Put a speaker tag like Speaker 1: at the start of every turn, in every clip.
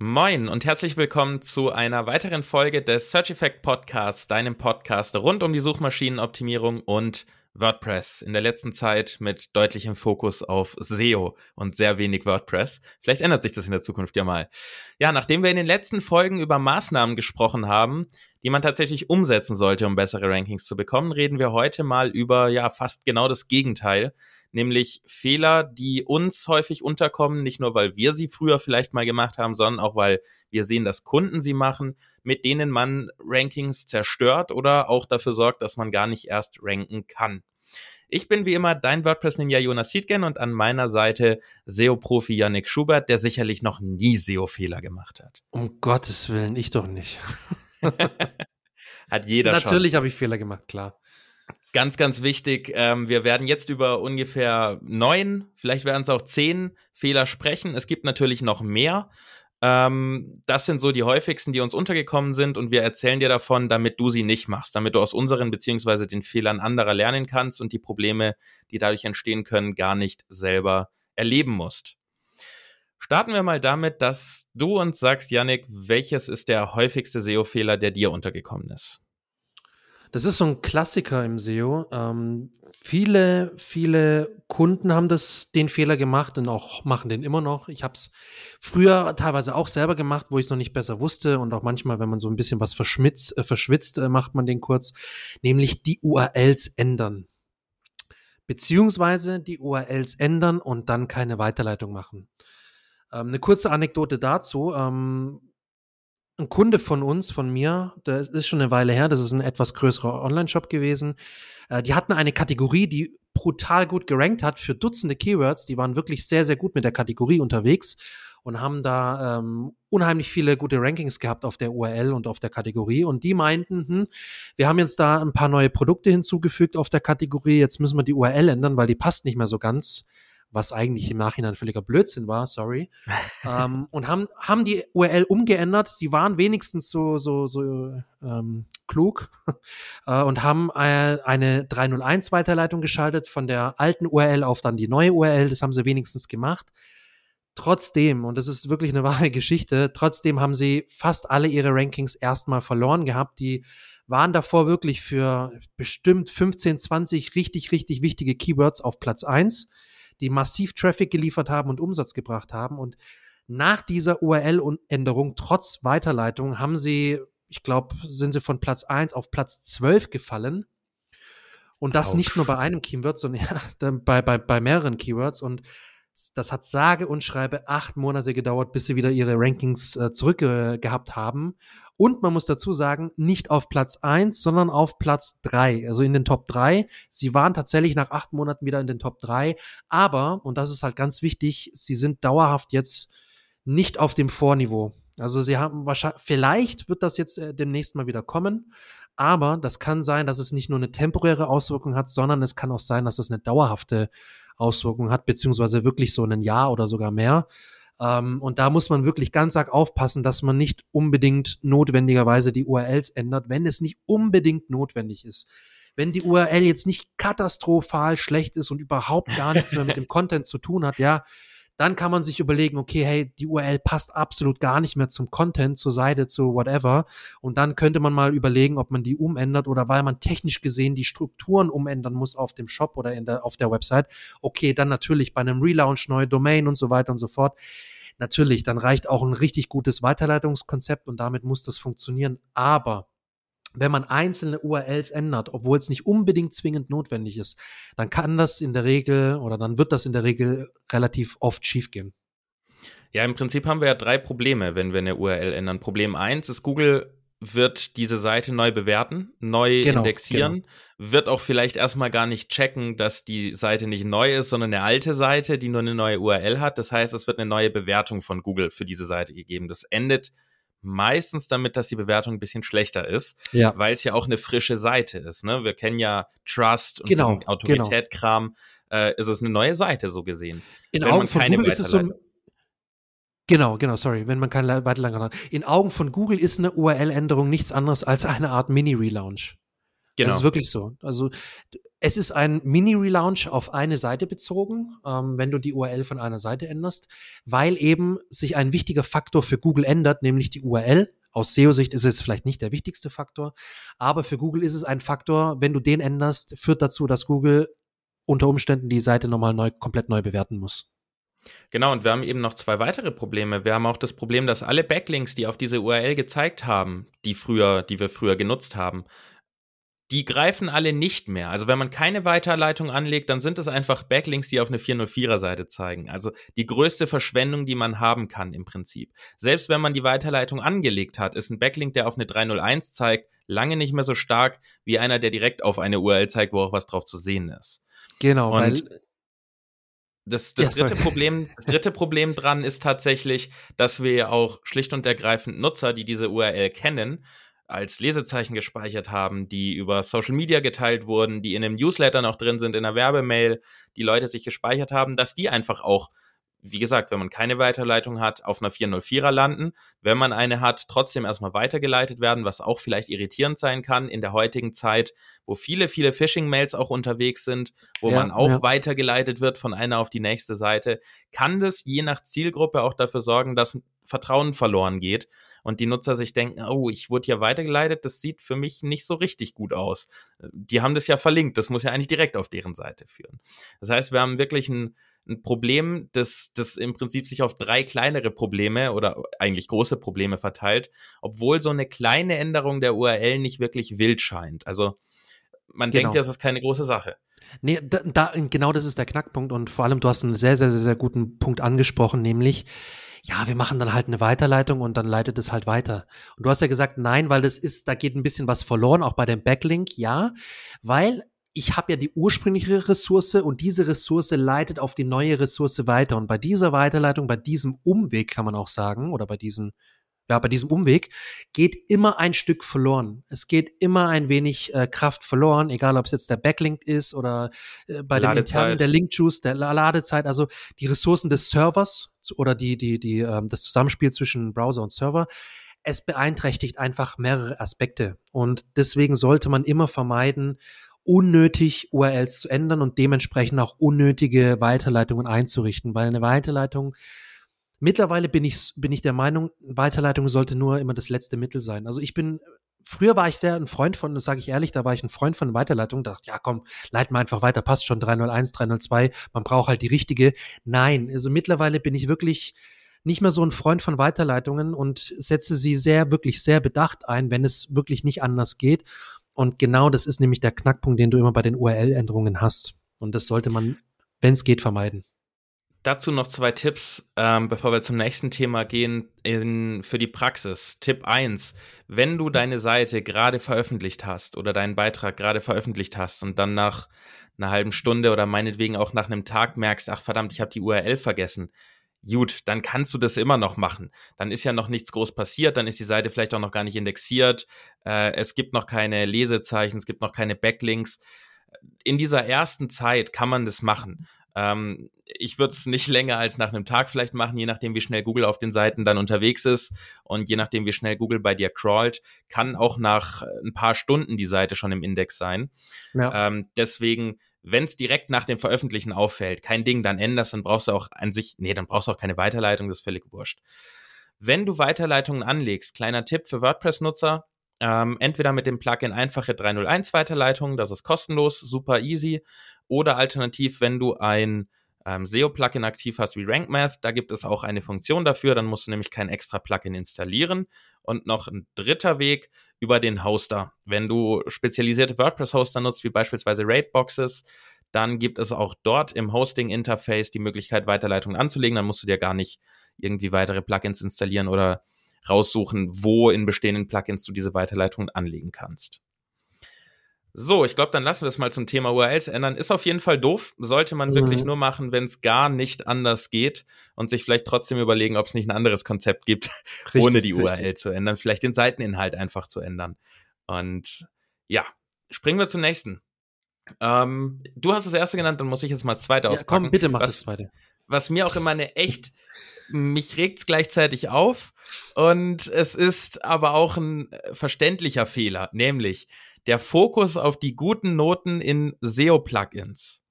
Speaker 1: Moin und herzlich willkommen zu einer weiteren Folge des Search Effect Podcasts, deinem Podcast rund um die Suchmaschinenoptimierung und WordPress. In der letzten Zeit mit deutlichem Fokus auf SEO und sehr wenig WordPress. Vielleicht ändert sich das in der Zukunft ja mal. Ja, nachdem wir in den letzten Folgen über Maßnahmen gesprochen haben, die man tatsächlich umsetzen sollte, um bessere Rankings zu bekommen, reden wir heute mal über ja fast genau das Gegenteil, nämlich Fehler, die uns häufig unterkommen, nicht nur weil wir sie früher vielleicht mal gemacht haben, sondern auch weil wir sehen, dass Kunden sie machen, mit denen man Rankings zerstört oder auch dafür sorgt, dass man gar nicht erst ranken kann. Ich bin wie immer dein WordPress-Ninja Jonas Siedgen und an meiner Seite SEO-Profi Yannick Schubert, der sicherlich noch nie SEO-Fehler gemacht hat.
Speaker 2: Um Gottes Willen, ich doch nicht.
Speaker 1: Hat jeder
Speaker 2: Natürlich schon. Natürlich habe ich Fehler gemacht, klar.
Speaker 1: Ganz, ganz wichtig. Ähm, wir werden jetzt über ungefähr neun, vielleicht werden es auch zehn Fehler sprechen. Es gibt natürlich noch mehr. Ähm, das sind so die häufigsten, die uns untergekommen sind und wir erzählen dir davon, damit du sie nicht machst, damit du aus unseren beziehungsweise den Fehlern anderer lernen kannst und die Probleme, die dadurch entstehen können, gar nicht selber erleben musst. Starten wir mal damit, dass du uns sagst, Yannick, welches ist der häufigste SEO-Fehler, der dir untergekommen ist?
Speaker 2: Das ist so ein Klassiker im SEO. Ähm, viele, viele Kunden haben das, den Fehler gemacht und auch machen den immer noch. Ich habe es früher teilweise auch selber gemacht, wo ich es noch nicht besser wusste und auch manchmal, wenn man so ein bisschen was verschmitzt, äh, verschwitzt, äh, macht man den kurz, nämlich die URLs ändern. Beziehungsweise die URLs ändern und dann keine Weiterleitung machen. Ähm, eine kurze Anekdote dazu. Ähm, ein Kunde von uns, von mir, das ist schon eine Weile her, das ist ein etwas größerer Online-Shop gewesen. Äh, die hatten eine Kategorie, die brutal gut gerankt hat für Dutzende Keywords. Die waren wirklich sehr, sehr gut mit der Kategorie unterwegs und haben da ähm, unheimlich viele gute Rankings gehabt auf der URL und auf der Kategorie. Und die meinten, hm, wir haben jetzt da ein paar neue Produkte hinzugefügt auf der Kategorie, jetzt müssen wir die URL ändern, weil die passt nicht mehr so ganz was eigentlich im Nachhinein völliger Blödsinn war, sorry. ähm, und haben, haben die URL umgeändert. Die waren wenigstens so, so, so ähm, klug äh, und haben äh, eine 301 Weiterleitung geschaltet von der alten URL auf dann die neue URL. Das haben sie wenigstens gemacht. Trotzdem, und das ist wirklich eine wahre Geschichte, trotzdem haben sie fast alle ihre Rankings erstmal verloren gehabt. Die waren davor wirklich für bestimmt 15, 20 richtig, richtig wichtige Keywords auf Platz 1 die massiv Traffic geliefert haben und Umsatz gebracht haben. Und nach dieser URL-Änderung, trotz Weiterleitung, haben sie, ich glaube, sind sie von Platz 1 auf Platz 12 gefallen. Und das Ouch. nicht nur bei einem Keyword, sondern ja, bei, bei, bei mehreren Keywords. Und das hat sage und schreibe acht Monate gedauert, bis sie wieder ihre Rankings äh, zurückgehabt äh, haben. Und man muss dazu sagen, nicht auf Platz eins, sondern auf Platz drei, also in den Top drei. Sie waren tatsächlich nach acht Monaten wieder in den Top drei, aber, und das ist halt ganz wichtig, sie sind dauerhaft jetzt nicht auf dem Vorniveau. Also sie haben wahrscheinlich, vielleicht wird das jetzt äh, demnächst mal wieder kommen, aber das kann sein, dass es nicht nur eine temporäre Auswirkung hat, sondern es kann auch sein, dass es eine dauerhafte Auswirkung hat, beziehungsweise wirklich so ein Jahr oder sogar mehr. Ähm, und da muss man wirklich ganz arg aufpassen, dass man nicht unbedingt notwendigerweise die URLs ändert, wenn es nicht unbedingt notwendig ist. Wenn die URL jetzt nicht katastrophal schlecht ist und überhaupt gar nichts mehr mit dem Content zu tun hat, ja, dann kann man sich überlegen, okay, hey, die URL passt absolut gar nicht mehr zum Content, zur Seite, zu whatever. Und dann könnte man mal überlegen, ob man die umändert oder weil man technisch gesehen die Strukturen umändern muss auf dem Shop oder in der, auf der Website. Okay, dann natürlich bei einem Relaunch, neue Domain und so weiter und so fort. Natürlich, dann reicht auch ein richtig gutes Weiterleitungskonzept und damit muss das funktionieren. Aber wenn man einzelne URLs ändert, obwohl es nicht unbedingt zwingend notwendig ist, dann kann das in der Regel oder dann wird das in der Regel relativ oft schiefgehen.
Speaker 1: Ja, im Prinzip haben wir ja drei Probleme, wenn wir eine URL ändern. Problem eins ist, Google wird diese Seite neu bewerten, neu genau, indexieren, genau. wird auch vielleicht erstmal gar nicht checken, dass die Seite nicht neu ist, sondern eine alte Seite, die nur eine neue URL hat. Das heißt, es wird eine neue Bewertung von Google für diese Seite gegeben. Das endet meistens damit, dass die Bewertung ein bisschen schlechter ist, ja. weil es ja auch eine frische Seite ist. Ne? Wir kennen ja Trust und genau, Autoritätkram. Genau. Äh, ist es eine neue Seite so gesehen.
Speaker 2: In Augen von Google ist es so ein Genau, genau, sorry, wenn man keine Weiterleitung hat. In Augen von Google ist eine URL-Änderung nichts anderes als eine Art Mini-Relaunch. Genau. Das ist wirklich so. Also es ist ein Mini-Relaunch auf eine Seite bezogen, ähm, wenn du die URL von einer Seite änderst, weil eben sich ein wichtiger Faktor für Google ändert, nämlich die URL. Aus SEO-Sicht ist es vielleicht nicht der wichtigste Faktor, aber für Google ist es ein Faktor, wenn du den änderst, führt dazu, dass Google unter Umständen die Seite nochmal neu, komplett neu bewerten muss.
Speaker 1: Genau, und wir haben eben noch zwei weitere Probleme. Wir haben auch das Problem, dass alle Backlinks, die auf diese URL gezeigt haben, die früher, die wir früher genutzt haben, die greifen alle nicht mehr. Also wenn man keine Weiterleitung anlegt, dann sind es einfach Backlinks, die auf eine 404er Seite zeigen. Also die größte Verschwendung, die man haben kann im Prinzip. Selbst wenn man die Weiterleitung angelegt hat, ist ein Backlink, der auf eine 301 zeigt, lange nicht mehr so stark wie einer, der direkt auf eine URL zeigt, wo auch was drauf zu sehen ist.
Speaker 2: Genau, Und weil
Speaker 1: das, das, ja, dritte Problem, das dritte Problem dran ist tatsächlich, dass wir auch schlicht und ergreifend Nutzer, die diese URL kennen, als Lesezeichen gespeichert haben, die über Social Media geteilt wurden, die in einem Newsletter noch drin sind, in einer Werbemail, die Leute sich gespeichert haben, dass die einfach auch wie gesagt, wenn man keine Weiterleitung hat, auf einer 404er landen. Wenn man eine hat, trotzdem erstmal weitergeleitet werden, was auch vielleicht irritierend sein kann in der heutigen Zeit, wo viele, viele Phishing-Mails auch unterwegs sind, wo ja, man auch ja. weitergeleitet wird von einer auf die nächste Seite, kann das je nach Zielgruppe auch dafür sorgen, dass Vertrauen verloren geht und die Nutzer sich denken, oh, ich wurde hier weitergeleitet, das sieht für mich nicht so richtig gut aus. Die haben das ja verlinkt, das muss ja eigentlich direkt auf deren Seite führen. Das heißt, wir haben wirklich ein ein Problem, das, das im Prinzip sich auf drei kleinere Probleme oder eigentlich große Probleme verteilt, obwohl so eine kleine Änderung der URL nicht wirklich wild scheint. Also man genau. denkt ja, es ist keine große Sache.
Speaker 2: Nee, da, da, genau das ist der Knackpunkt und vor allem du hast einen sehr, sehr, sehr, sehr guten Punkt angesprochen, nämlich, ja, wir machen dann halt eine Weiterleitung und dann leitet es halt weiter. Und du hast ja gesagt, nein, weil das ist, da geht ein bisschen was verloren, auch bei dem Backlink, ja, weil ich habe ja die ursprüngliche Ressource und diese Ressource leitet auf die neue Ressource weiter. Und bei dieser Weiterleitung, bei diesem Umweg kann man auch sagen, oder bei diesem, ja, bei diesem Umweg geht immer ein Stück verloren. Es geht immer ein wenig äh, Kraft verloren, egal ob es jetzt der Backlink ist oder äh, bei dem internen der Link-Juice, der Ladezeit, also die Ressourcen des Servers oder die, die, die, ähm, das Zusammenspiel zwischen Browser und Server es beeinträchtigt einfach mehrere Aspekte. Und deswegen sollte man immer vermeiden, unnötig URLs zu ändern und dementsprechend auch unnötige Weiterleitungen einzurichten, weil eine Weiterleitung Mittlerweile bin ich, bin ich der Meinung, Weiterleitung sollte nur immer das letzte Mittel sein. Also ich bin, früher war ich sehr ein Freund von, das sage ich ehrlich, da war ich ein Freund von Weiterleitung, dachte, ja komm, leiten wir einfach weiter, passt schon 301, 302, man braucht halt die richtige. Nein, also mittlerweile bin ich wirklich nicht mehr so ein Freund von Weiterleitungen und setze sie sehr, wirklich sehr bedacht ein, wenn es wirklich nicht anders geht. Und genau das ist nämlich der Knackpunkt, den du immer bei den URL-Änderungen hast. Und das sollte man, wenn es geht, vermeiden.
Speaker 1: Dazu noch zwei Tipps, ähm, bevor wir zum nächsten Thema gehen, in, für die Praxis. Tipp 1. Wenn du deine Seite gerade veröffentlicht hast oder deinen Beitrag gerade veröffentlicht hast und dann nach einer halben Stunde oder meinetwegen auch nach einem Tag merkst, ach verdammt, ich habe die URL vergessen, gut, dann kannst du das immer noch machen. Dann ist ja noch nichts groß passiert, dann ist die Seite vielleicht auch noch gar nicht indexiert, äh, es gibt noch keine Lesezeichen, es gibt noch keine Backlinks. In dieser ersten Zeit kann man das machen. Ähm, ich würde es nicht länger als nach einem Tag vielleicht machen, je nachdem, wie schnell Google auf den Seiten dann unterwegs ist und je nachdem, wie schnell Google bei dir crawlt, kann auch nach ein paar Stunden die Seite schon im Index sein. Ja. Ähm, deswegen wenn es direkt nach dem Veröffentlichen auffällt, kein Ding, dann änderst, dann brauchst du auch an sich, nee, dann brauchst du auch keine Weiterleitung, das ist völlig wurscht. Wenn du Weiterleitungen anlegst, kleiner Tipp für WordPress-Nutzer, ähm, entweder mit dem Plugin einfache 301 Weiterleitung, das ist kostenlos, super easy, oder alternativ, wenn du ein ähm, SEO-Plugin aktiv hast wie RankMath, da gibt es auch eine Funktion dafür, dann musst du nämlich kein extra Plugin installieren. Und noch ein dritter Weg über den Hoster. Wenn du spezialisierte WordPress-Hoster nutzt, wie beispielsweise Raidboxes, dann gibt es auch dort im Hosting-Interface die Möglichkeit, Weiterleitungen anzulegen. Dann musst du dir gar nicht irgendwie weitere Plugins installieren oder raussuchen, wo in bestehenden Plugins du diese Weiterleitungen anlegen kannst. So, ich glaube, dann lassen wir es mal zum Thema URLs ändern. Ist auf jeden Fall doof. Sollte man mhm. wirklich nur machen, wenn es gar nicht anders geht und sich vielleicht trotzdem überlegen, ob es nicht ein anderes Konzept gibt, richtig, ohne die richtig. URL zu ändern. Vielleicht den Seiteninhalt einfach zu ändern. Und ja, springen wir zum nächsten. Ähm, du hast das erste genannt, dann muss ich jetzt mal das zweite ja, auspacken.
Speaker 2: Komm, bitte mach
Speaker 1: was,
Speaker 2: das zweite.
Speaker 1: Was mir auch immer eine echt, mich regt's gleichzeitig auf und es ist aber auch ein verständlicher Fehler, nämlich der Fokus auf die guten Noten in SEO-Plugins.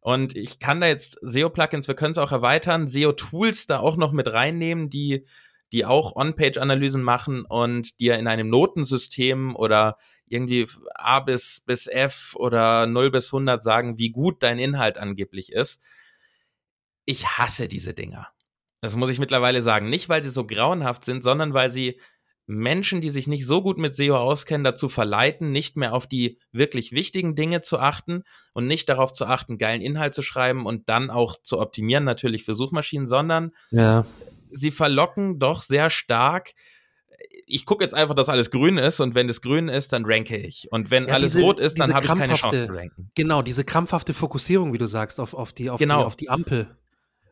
Speaker 1: Und ich kann da jetzt SEO-Plugins, wir können es auch erweitern, SEO-Tools da auch noch mit reinnehmen, die, die auch On-Page-Analysen machen und dir in einem Notensystem oder irgendwie A bis, bis F oder 0 bis 100 sagen, wie gut dein Inhalt angeblich ist. Ich hasse diese Dinger. Das muss ich mittlerweile sagen. Nicht, weil sie so grauenhaft sind, sondern weil sie Menschen, die sich nicht so gut mit SEO auskennen, dazu verleiten, nicht mehr auf die wirklich wichtigen Dinge zu achten und nicht darauf zu achten, geilen Inhalt zu schreiben und dann auch zu optimieren, natürlich für Suchmaschinen, sondern ja. sie verlocken doch sehr stark. Ich gucke jetzt einfach, dass alles grün ist und wenn es grün ist, dann ranke ich. Und wenn ja, alles diese, rot ist, dann habe ich keine Chance zu ranken.
Speaker 2: Genau, diese krampfhafte Fokussierung, wie du sagst, auf, auf, die, auf, genau. die, auf die Ampel.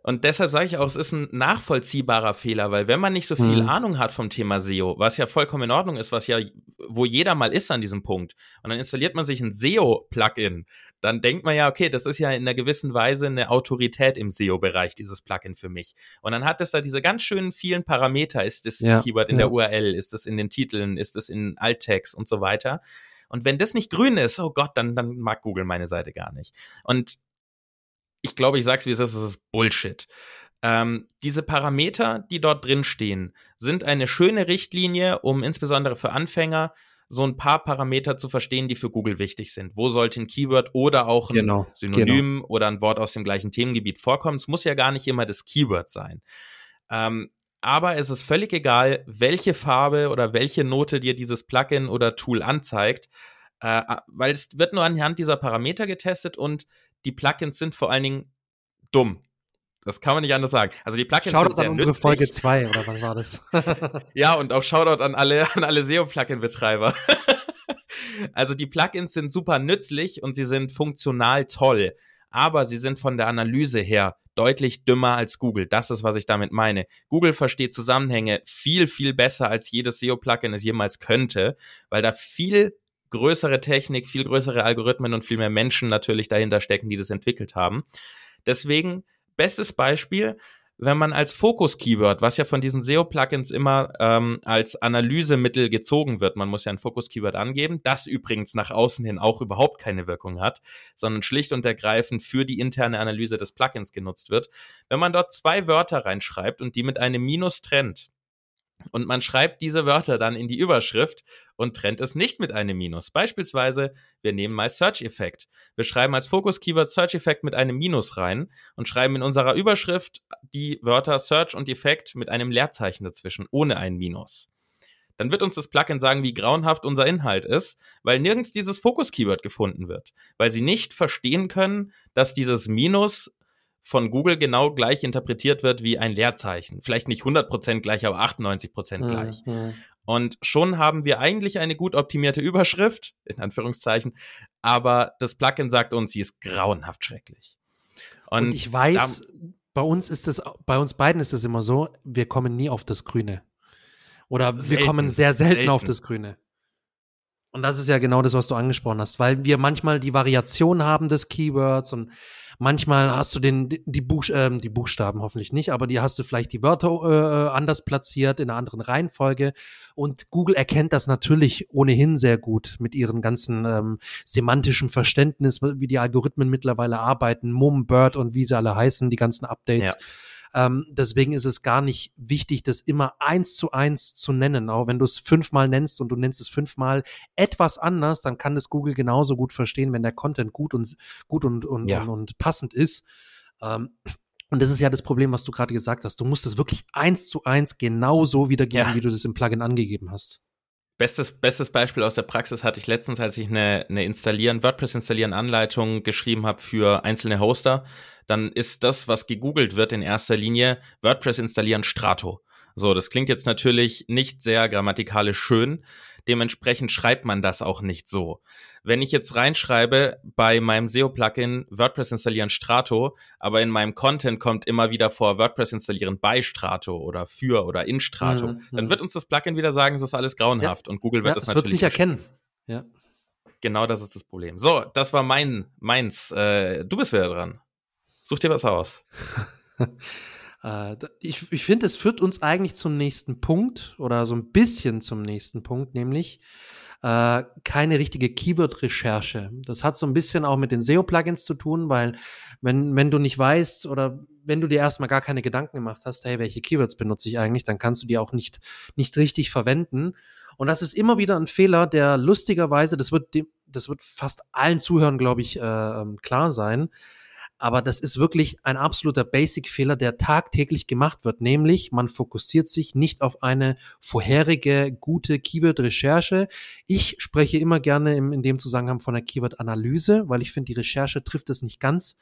Speaker 1: Und deshalb sage ich auch, es ist ein nachvollziehbarer Fehler, weil wenn man nicht so viel mhm. Ahnung hat vom Thema SEO, was ja vollkommen in Ordnung ist, was ja, wo jeder mal ist an diesem Punkt, und dann installiert man sich ein SEO-Plugin, dann denkt man ja, okay, das ist ja in einer gewissen Weise eine Autorität im SEO-Bereich, dieses Plugin für mich. Und dann hat es da diese ganz schönen vielen Parameter. Ist das ja, Keyword in ja. der URL? Ist das in den Titeln? Ist das in Alttext und so weiter? Und wenn das nicht grün ist, oh Gott, dann, dann mag Google meine Seite gar nicht. Und ich glaube, ich sag's wie es ist, es ist Bullshit. Ähm, diese Parameter, die dort drin stehen, sind eine schöne Richtlinie, um insbesondere für Anfänger so ein paar Parameter zu verstehen, die für Google wichtig sind. Wo sollte ein Keyword oder auch ein genau, Synonym genau. oder ein Wort aus dem gleichen Themengebiet vorkommen? Es muss ja gar nicht immer das Keyword sein. Ähm, aber es ist völlig egal, welche Farbe oder welche Note dir dieses Plugin oder Tool anzeigt, äh, weil es wird nur anhand dieser Parameter getestet und die Plugins sind vor allen Dingen dumm. Das kann man nicht anders sagen. Also die Plugins
Speaker 2: Shoutout
Speaker 1: sind sehr
Speaker 2: an unsere nützlich. Folge 2 oder was war das?
Speaker 1: ja, und auch Shoutout an alle, an alle SEO-Plugin-Betreiber. also die Plugins sind super nützlich und sie sind funktional toll. Aber sie sind von der Analyse her deutlich dümmer als Google. Das ist, was ich damit meine. Google versteht Zusammenhänge viel, viel besser, als jedes SEO-Plugin es jemals könnte, weil da viel größere Technik, viel größere Algorithmen und viel mehr Menschen natürlich dahinter stecken, die das entwickelt haben. Deswegen, bestes Beispiel, wenn man als Fokus-Keyword, was ja von diesen SEO-Plugins immer ähm, als Analysemittel gezogen wird, man muss ja ein Fokus-Keyword angeben, das übrigens nach außen hin auch überhaupt keine Wirkung hat, sondern schlicht und ergreifend für die interne Analyse des Plugins genutzt wird. Wenn man dort zwei Wörter reinschreibt und die mit einem Minus trennt, und man schreibt diese Wörter dann in die Überschrift und trennt es nicht mit einem Minus. Beispielsweise, wir nehmen mal Search Effect. Wir schreiben als Fokus-Keyword Search Effect mit einem Minus rein und schreiben in unserer Überschrift die Wörter Search und Effect mit einem Leerzeichen dazwischen, ohne ein Minus. Dann wird uns das Plugin sagen, wie grauenhaft unser Inhalt ist, weil nirgends dieses Fokus-Keyword gefunden wird. Weil sie nicht verstehen können, dass dieses Minus von Google genau gleich interpretiert wird wie ein Leerzeichen. Vielleicht nicht 100% gleich, aber 98% mhm, gleich. Mhm. Und schon haben wir eigentlich eine gut optimierte Überschrift, in Anführungszeichen, aber das Plugin sagt uns, sie ist grauenhaft schrecklich.
Speaker 2: Und, Und ich weiß, bei uns ist es, bei uns beiden ist es immer so, wir kommen nie auf das Grüne. Oder selten, wir kommen sehr selten, selten auf das Grüne. Und das ist ja genau das, was du angesprochen hast, weil wir manchmal die Variation haben des Keywords und Manchmal hast du den, die, Buch, äh, die Buchstaben hoffentlich nicht, aber die hast du vielleicht die Wörter äh, anders platziert, in einer anderen Reihenfolge. Und Google erkennt das natürlich ohnehin sehr gut mit ihren ganzen ähm, semantischen Verständnis, wie die Algorithmen mittlerweile arbeiten, Mum, Bird und wie sie alle heißen, die ganzen Updates. Ja. Ähm, deswegen ist es gar nicht wichtig, das immer eins zu eins zu nennen. Auch wenn du es fünfmal nennst und du nennst es fünfmal etwas anders, dann kann das Google genauso gut verstehen, wenn der Content gut und gut und, und, ja. und, und passend ist. Ähm, und das ist ja das Problem, was du gerade gesagt hast. Du musst es wirklich eins zu eins genauso wiedergeben, ja. wie du das im Plugin angegeben hast.
Speaker 1: Bestes, bestes Beispiel aus der Praxis hatte ich letztens, als ich eine, eine installieren, WordPress installieren Anleitung geschrieben habe für einzelne Hoster. Dann ist das, was gegoogelt wird in erster Linie, WordPress installieren Strato. So, das klingt jetzt natürlich nicht sehr grammatikalisch schön. Dementsprechend schreibt man das auch nicht so. Wenn ich jetzt reinschreibe bei meinem SEO-Plugin WordPress installieren Strato, aber in meinem Content kommt immer wieder vor WordPress installieren bei Strato oder für oder in Strato, mhm. dann mhm. wird uns das Plugin wieder sagen, es ist alles grauenhaft ja. und Google wird ja, das natürlich
Speaker 2: nicht erkennen. Ja.
Speaker 1: Genau das ist das Problem. So, das war mein meins. Äh, du bist wieder dran. Such dir was aus.
Speaker 2: Äh, ich ich finde, es führt uns eigentlich zum nächsten Punkt oder so ein bisschen zum nächsten Punkt, nämlich äh, keine richtige Keyword-Recherche. Das hat so ein bisschen auch mit den SEO-Plugins zu tun, weil wenn, wenn du nicht weißt oder wenn du dir erstmal gar keine Gedanken gemacht hast, hey, welche Keywords benutze ich eigentlich, dann kannst du die auch nicht, nicht richtig verwenden. Und das ist immer wieder ein Fehler, der lustigerweise, das wird, dem, das wird fast allen Zuhörern, glaube ich, äh, ähm, klar sein, aber das ist wirklich ein absoluter Basic-Fehler, der tagtäglich gemacht wird. Nämlich, man fokussiert sich nicht auf eine vorherige gute Keyword-Recherche. Ich spreche immer gerne im, in dem Zusammenhang von der Keyword-Analyse, weil ich finde, die Recherche trifft es nicht ganz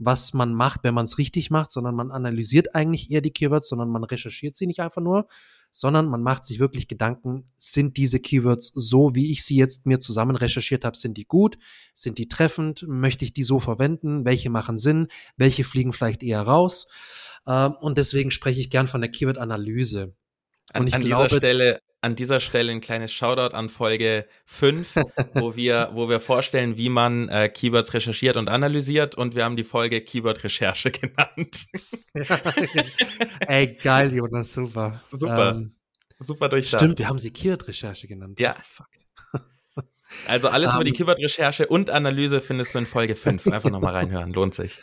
Speaker 2: was man macht, wenn man es richtig macht, sondern man analysiert eigentlich eher die Keywords, sondern man recherchiert sie nicht einfach nur, sondern man macht sich wirklich Gedanken, sind diese Keywords so, wie ich sie jetzt mir zusammen recherchiert habe, sind die gut, sind die treffend, möchte ich die so verwenden, welche machen Sinn, welche fliegen vielleicht eher raus. Ähm, und deswegen spreche ich gern von der Keyword-Analyse.
Speaker 1: An, an glaube, dieser Stelle an dieser Stelle ein kleines Shoutout an Folge 5, wo wir, wo wir vorstellen, wie man äh, Keywords recherchiert und analysiert und wir haben die Folge Keyword-Recherche genannt.
Speaker 2: Ey, geil, Jonas, super.
Speaker 1: Super. Ähm, super durchdacht.
Speaker 2: Stimmt, wir haben sie Keyword-Recherche genannt.
Speaker 1: Ja. Oh, fuck. Also alles um, über die ähm. Keyword-Recherche und Analyse findest du in Folge 5. Einfach nochmal reinhören, lohnt sich.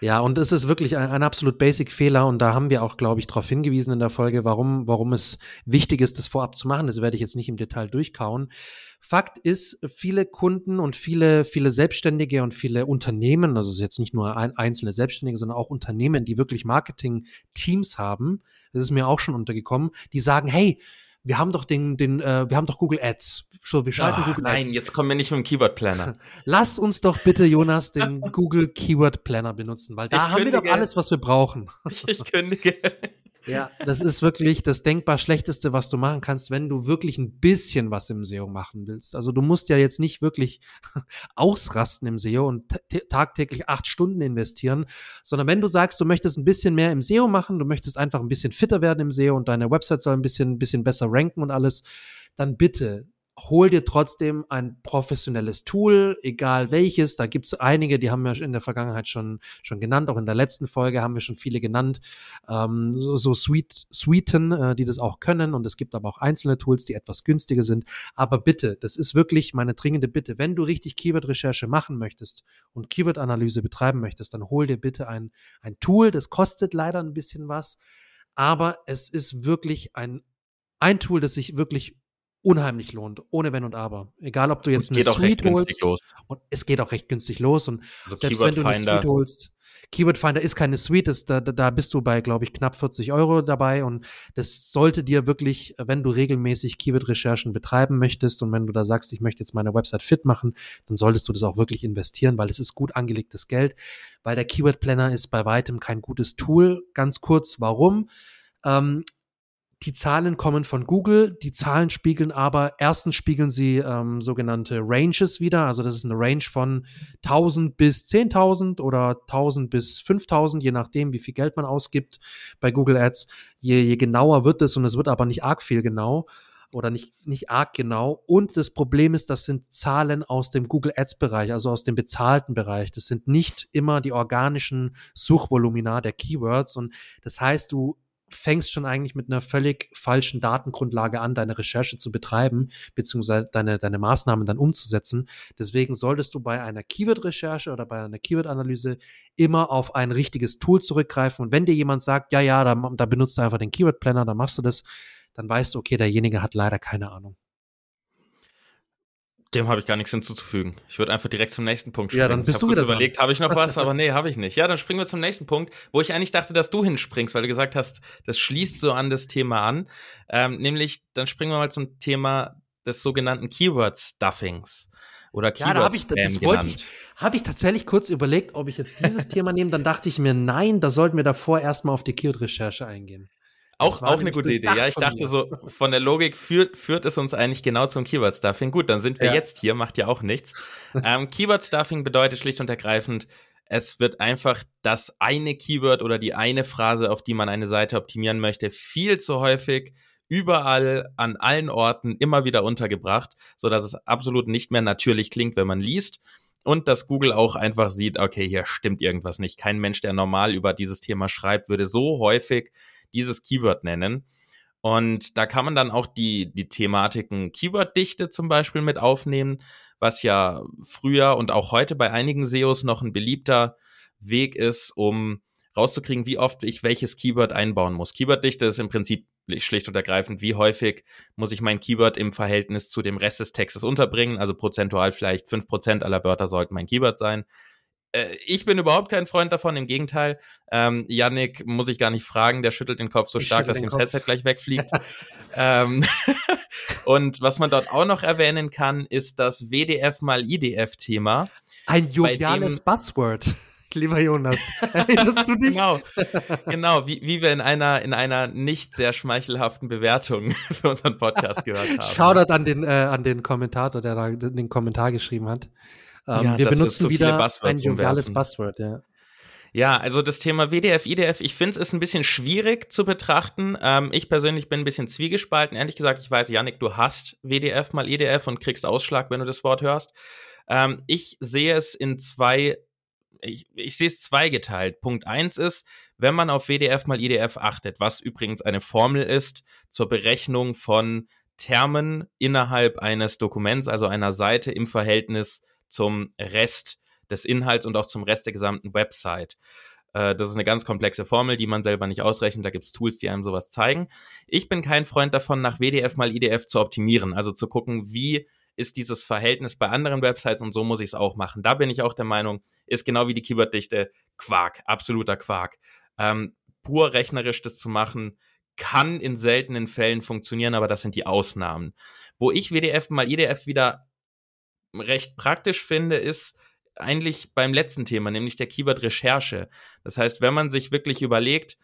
Speaker 2: Ja, und es ist wirklich ein, ein absolut basic Fehler und da haben wir auch, glaube ich, darauf hingewiesen in der Folge, warum, warum es wichtig ist, das vorab zu machen. Das werde ich jetzt nicht im Detail durchkauen. Fakt ist, viele Kunden und viele, viele Selbstständige und viele Unternehmen, also es ist jetzt nicht nur ein, einzelne Selbstständige, sondern auch Unternehmen, die wirklich Marketing-Teams haben, das ist mir auch schon untergekommen, die sagen, hey, wir haben doch den, den, äh, wir haben doch Google Ads. So, wir schalten
Speaker 1: oh, Google nein, Ads. Nein, jetzt kommen wir nicht mit dem Keyword Planner.
Speaker 2: Lass uns doch bitte, Jonas, den Google Keyword Planner benutzen, weil da ich haben kündige. wir doch alles, was wir brauchen.
Speaker 1: Ich, ich kündige.
Speaker 2: Ja, das ist wirklich das denkbar schlechteste, was du machen kannst, wenn du wirklich ein bisschen was im SEO machen willst. Also du musst ja jetzt nicht wirklich ausrasten im SEO und tagtäglich acht Stunden investieren, sondern wenn du sagst, du möchtest ein bisschen mehr im SEO machen, du möchtest einfach ein bisschen fitter werden im SEO und deine Website soll ein bisschen, ein bisschen besser ranken und alles, dann bitte hol dir trotzdem ein professionelles Tool, egal welches. Da gibt es einige, die haben wir in der Vergangenheit schon, schon genannt. Auch in der letzten Folge haben wir schon viele genannt. Ähm, so so Suite, Suiten, äh, die das auch können. Und es gibt aber auch einzelne Tools, die etwas günstiger sind. Aber bitte, das ist wirklich meine dringende Bitte. Wenn du richtig Keyword-Recherche machen möchtest und Keyword-Analyse betreiben möchtest, dann hol dir bitte ein, ein Tool. Das kostet leider ein bisschen was. Aber es ist wirklich ein, ein Tool, das sich wirklich unheimlich lohnt, ohne Wenn und Aber. Egal, ob du jetzt
Speaker 1: eine Suite holst. Los.
Speaker 2: Und es geht auch recht günstig los. Und also selbst wenn du eine Suite holst, Keyword Finder ist keine Suite, ist, da, da bist du bei, glaube ich, knapp 40 Euro dabei. Und das sollte dir wirklich, wenn du regelmäßig Keyword-Recherchen betreiben möchtest und wenn du da sagst, ich möchte jetzt meine Website fit machen, dann solltest du das auch wirklich investieren, weil es ist gut angelegtes Geld. Weil der Keyword Planner ist bei weitem kein gutes Tool. Ganz kurz, warum? Ähm, die Zahlen kommen von Google. Die Zahlen spiegeln aber, erstens spiegeln sie ähm, sogenannte Ranges wieder. Also das ist eine Range von 1000 bis 10.000 oder 1000 bis 5000, je nachdem, wie viel Geld man ausgibt bei Google Ads. Je, je genauer wird es und es wird aber nicht arg viel genau oder nicht, nicht arg genau. Und das Problem ist, das sind Zahlen aus dem Google Ads Bereich, also aus dem bezahlten Bereich. Das sind nicht immer die organischen Suchvolumina der Keywords. Und das heißt, du fängst schon eigentlich mit einer völlig falschen Datengrundlage an, deine Recherche zu betreiben, beziehungsweise deine, deine Maßnahmen dann umzusetzen. Deswegen solltest du bei einer Keyword-Recherche oder bei einer Keyword-Analyse immer auf ein richtiges Tool zurückgreifen. Und wenn dir jemand sagt, ja, ja, da, da benutzt du einfach den Keyword-Planner, dann machst du das, dann weißt du, okay, derjenige hat leider keine Ahnung.
Speaker 1: Dem habe ich gar nichts hinzuzufügen. Ich würde einfach direkt zum nächsten Punkt springen.
Speaker 2: Ja, dann bist
Speaker 1: ich
Speaker 2: du
Speaker 1: kurz überlegt, habe ich noch was, aber nee, habe ich nicht. Ja, dann springen wir zum nächsten Punkt, wo ich eigentlich dachte, dass du hinspringst, weil du gesagt hast, das schließt so an das Thema an. Ähm, nämlich, dann springen wir mal zum Thema des sogenannten Keyword-Stuffings oder Keyword ja, da
Speaker 2: habe ich, das wollte ich, habe ich tatsächlich kurz überlegt, ob ich jetzt dieses Thema nehme. Dann dachte ich mir, nein, da sollten wir davor erstmal auf die Keyword-Recherche eingehen.
Speaker 1: Auch, auch eine gute Idee. Ja, ich dachte so, von der Logik führt, führt es uns eigentlich genau zum Keyword-Stuffing. Gut, dann sind wir ja. jetzt hier, macht ja auch nichts. ähm, Keyword-Stuffing bedeutet schlicht und ergreifend, es wird einfach das eine Keyword oder die eine Phrase, auf die man eine Seite optimieren möchte, viel zu häufig überall an allen Orten immer wieder untergebracht, so dass es absolut nicht mehr natürlich klingt, wenn man liest und dass Google auch einfach sieht, okay, hier stimmt irgendwas nicht. Kein Mensch, der normal über dieses Thema schreibt, würde so häufig dieses Keyword nennen. Und da kann man dann auch die, die Thematiken Keyword-Dichte zum Beispiel mit aufnehmen, was ja früher und auch heute bei einigen SEOs noch ein beliebter Weg ist, um rauszukriegen, wie oft ich welches Keyword einbauen muss. Keyworddichte ist im Prinzip schlicht und ergreifend, wie häufig muss ich mein Keyword im Verhältnis zu dem Rest des Textes unterbringen. Also prozentual vielleicht fünf Prozent aller Wörter sollten mein Keyword sein. Äh, ich bin überhaupt kein Freund davon, im Gegenteil. Ähm, Yannick muss ich gar nicht fragen, der schüttelt den Kopf so ich stark, dass ihm das Headset gleich wegfliegt. ähm, und was man dort auch noch erwähnen kann, ist das WDF mal IDF-Thema.
Speaker 2: Ein joviales Buzzword lieber Jonas. Erinnerst du dich?
Speaker 1: Genau, genau wie, wie wir in einer, in einer nicht sehr schmeichelhaften Bewertung für unseren Podcast gehört haben.
Speaker 2: Shoutout an den, äh, an den Kommentator, der da den Kommentar geschrieben hat. Ähm, ja, wir benutzen so wieder ein joviales Buzzword, ja.
Speaker 1: Ja, also das Thema WDF, IDF, ich finde es ist ein bisschen schwierig zu betrachten. Ähm, ich persönlich bin ein bisschen zwiegespalten. Ehrlich gesagt, ich weiß, Janik, du hast WDF mal IDF und kriegst Ausschlag, wenn du das Wort hörst. Ähm, ich sehe es in zwei ich, ich sehe es zweigeteilt. Punkt eins ist, wenn man auf WDF mal IDF achtet, was übrigens eine Formel ist zur Berechnung von Termen innerhalb eines Dokuments, also einer Seite im Verhältnis zum Rest des Inhalts und auch zum Rest der gesamten Website. Äh, das ist eine ganz komplexe Formel, die man selber nicht ausrechnet. Da gibt es Tools, die einem sowas zeigen. Ich bin kein Freund davon, nach WDF mal IDF zu optimieren, also zu gucken, wie ist dieses Verhältnis bei anderen Websites und so muss ich es auch machen. Da bin ich auch der Meinung, ist genau wie die Keyworddichte Quark, absoluter Quark. Ähm, pur rechnerisch das zu machen, kann in seltenen Fällen funktionieren, aber das sind die Ausnahmen. Wo ich WDF mal IDF wieder recht praktisch finde, ist eigentlich beim letzten Thema, nämlich der Keyword-Recherche. Das heißt, wenn man sich wirklich überlegt,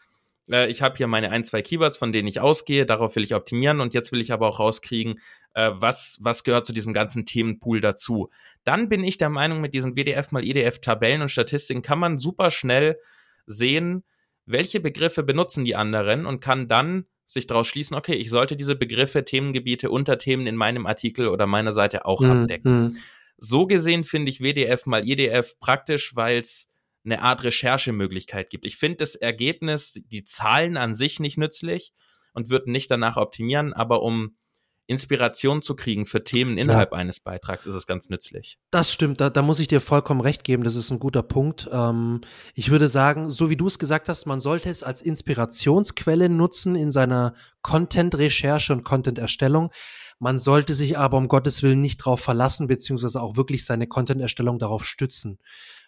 Speaker 1: äh, ich habe hier meine ein, zwei Keywords, von denen ich ausgehe, darauf will ich optimieren und jetzt will ich aber auch rauskriegen, äh, was, was gehört zu diesem ganzen Themenpool dazu. Dann bin ich der Meinung, mit diesen WDF mal IDF-Tabellen und Statistiken kann man super schnell sehen, welche Begriffe benutzen die anderen und kann dann sich daraus schließen, okay, ich sollte diese Begriffe, Themengebiete, Unterthemen in meinem Artikel oder meiner Seite auch mhm. abdecken. So gesehen finde ich WDF mal IDF praktisch, weil es eine Art Recherchemöglichkeit gibt. Ich finde das Ergebnis, die Zahlen an sich nicht nützlich und würde nicht danach optimieren, aber um Inspiration zu kriegen für Themen innerhalb ja. eines Beitrags ist es ganz nützlich.
Speaker 2: Das stimmt, da, da, muss ich dir vollkommen recht geben, das ist ein guter Punkt. Ähm, ich würde sagen, so wie du es gesagt hast, man sollte es als Inspirationsquelle nutzen in seiner Content-Recherche und Content-Erstellung. Man sollte sich aber um Gottes Willen nicht darauf verlassen, beziehungsweise auch wirklich seine Content-Erstellung darauf stützen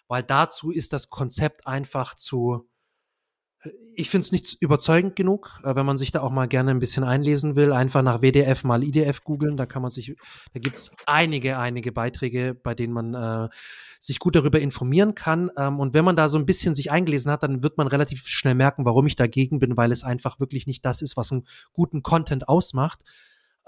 Speaker 2: weil dazu ist das Konzept einfach zu, ich finde es nicht überzeugend genug, äh, wenn man sich da auch mal gerne ein bisschen einlesen will, einfach nach WDF mal IDF googeln, da kann man sich, da gibt es einige, einige Beiträge, bei denen man äh, sich gut darüber informieren kann. Ähm, und wenn man da so ein bisschen sich eingelesen hat, dann wird man relativ schnell merken, warum ich dagegen bin, weil es einfach wirklich nicht das ist, was einen guten Content ausmacht.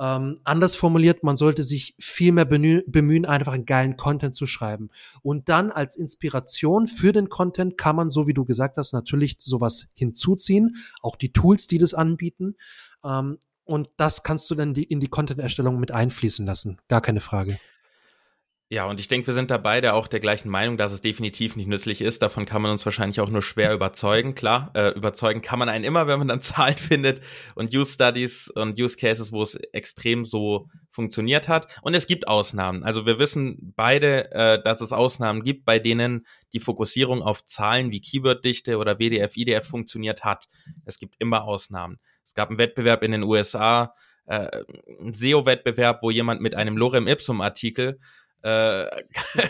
Speaker 2: Ähm, anders formuliert, man sollte sich viel mehr bemühen, einfach einen geilen Content zu schreiben. Und dann als Inspiration für den Content kann man, so wie du gesagt hast, natürlich sowas hinzuziehen, auch die Tools, die das anbieten. Ähm, und das kannst du dann die, in die Content-Erstellung mit einfließen lassen. Gar keine Frage.
Speaker 1: Ja, und ich denke, wir sind da beide auch der gleichen Meinung, dass es definitiv nicht nützlich ist. Davon kann man uns wahrscheinlich auch nur schwer überzeugen. Klar, äh, überzeugen kann man einen immer, wenn man dann Zahlen findet und Use Studies und Use Cases, wo es extrem so funktioniert hat. Und es gibt Ausnahmen. Also wir wissen beide, äh, dass es Ausnahmen gibt, bei denen die Fokussierung auf Zahlen wie Keyworddichte oder WDF, IDF funktioniert hat. Es gibt immer Ausnahmen. Es gab einen Wettbewerb in den USA, äh, einen SEO-Wettbewerb, wo jemand mit einem Lorem Ipsum-Artikel äh,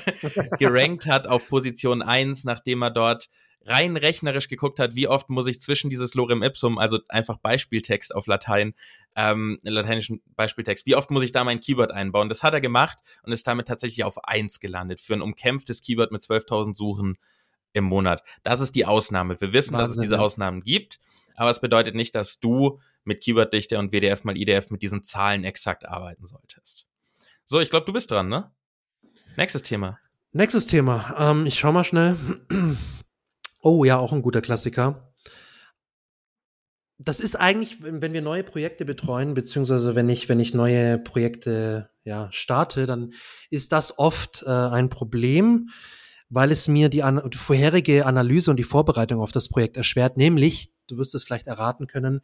Speaker 1: gerankt hat auf Position 1, nachdem er dort rein rechnerisch geguckt hat, wie oft muss ich zwischen dieses Lorem Ipsum, also einfach Beispieltext auf Latein, ähm, lateinischen Beispieltext, wie oft muss ich da mein Keyword einbauen? Das hat er gemacht und ist damit tatsächlich auf 1 gelandet für ein umkämpftes Keyword mit 12.000 Suchen im Monat. Das ist die Ausnahme. Wir wissen, Wahnsinn, dass es diese Ausnahmen gibt, aber es bedeutet nicht, dass du mit Keyworddichte und WDF mal IDF mit diesen Zahlen exakt arbeiten solltest. So, ich glaube, du bist dran, ne? Nächstes Thema.
Speaker 2: Nächstes Thema. Ähm, ich schau mal schnell. Oh ja, auch ein guter Klassiker. Das ist eigentlich, wenn wir neue Projekte betreuen, beziehungsweise wenn ich, wenn ich neue Projekte ja, starte, dann ist das oft äh, ein Problem, weil es mir die, an die vorherige Analyse und die Vorbereitung auf das Projekt erschwert. Nämlich, du wirst es vielleicht erraten können,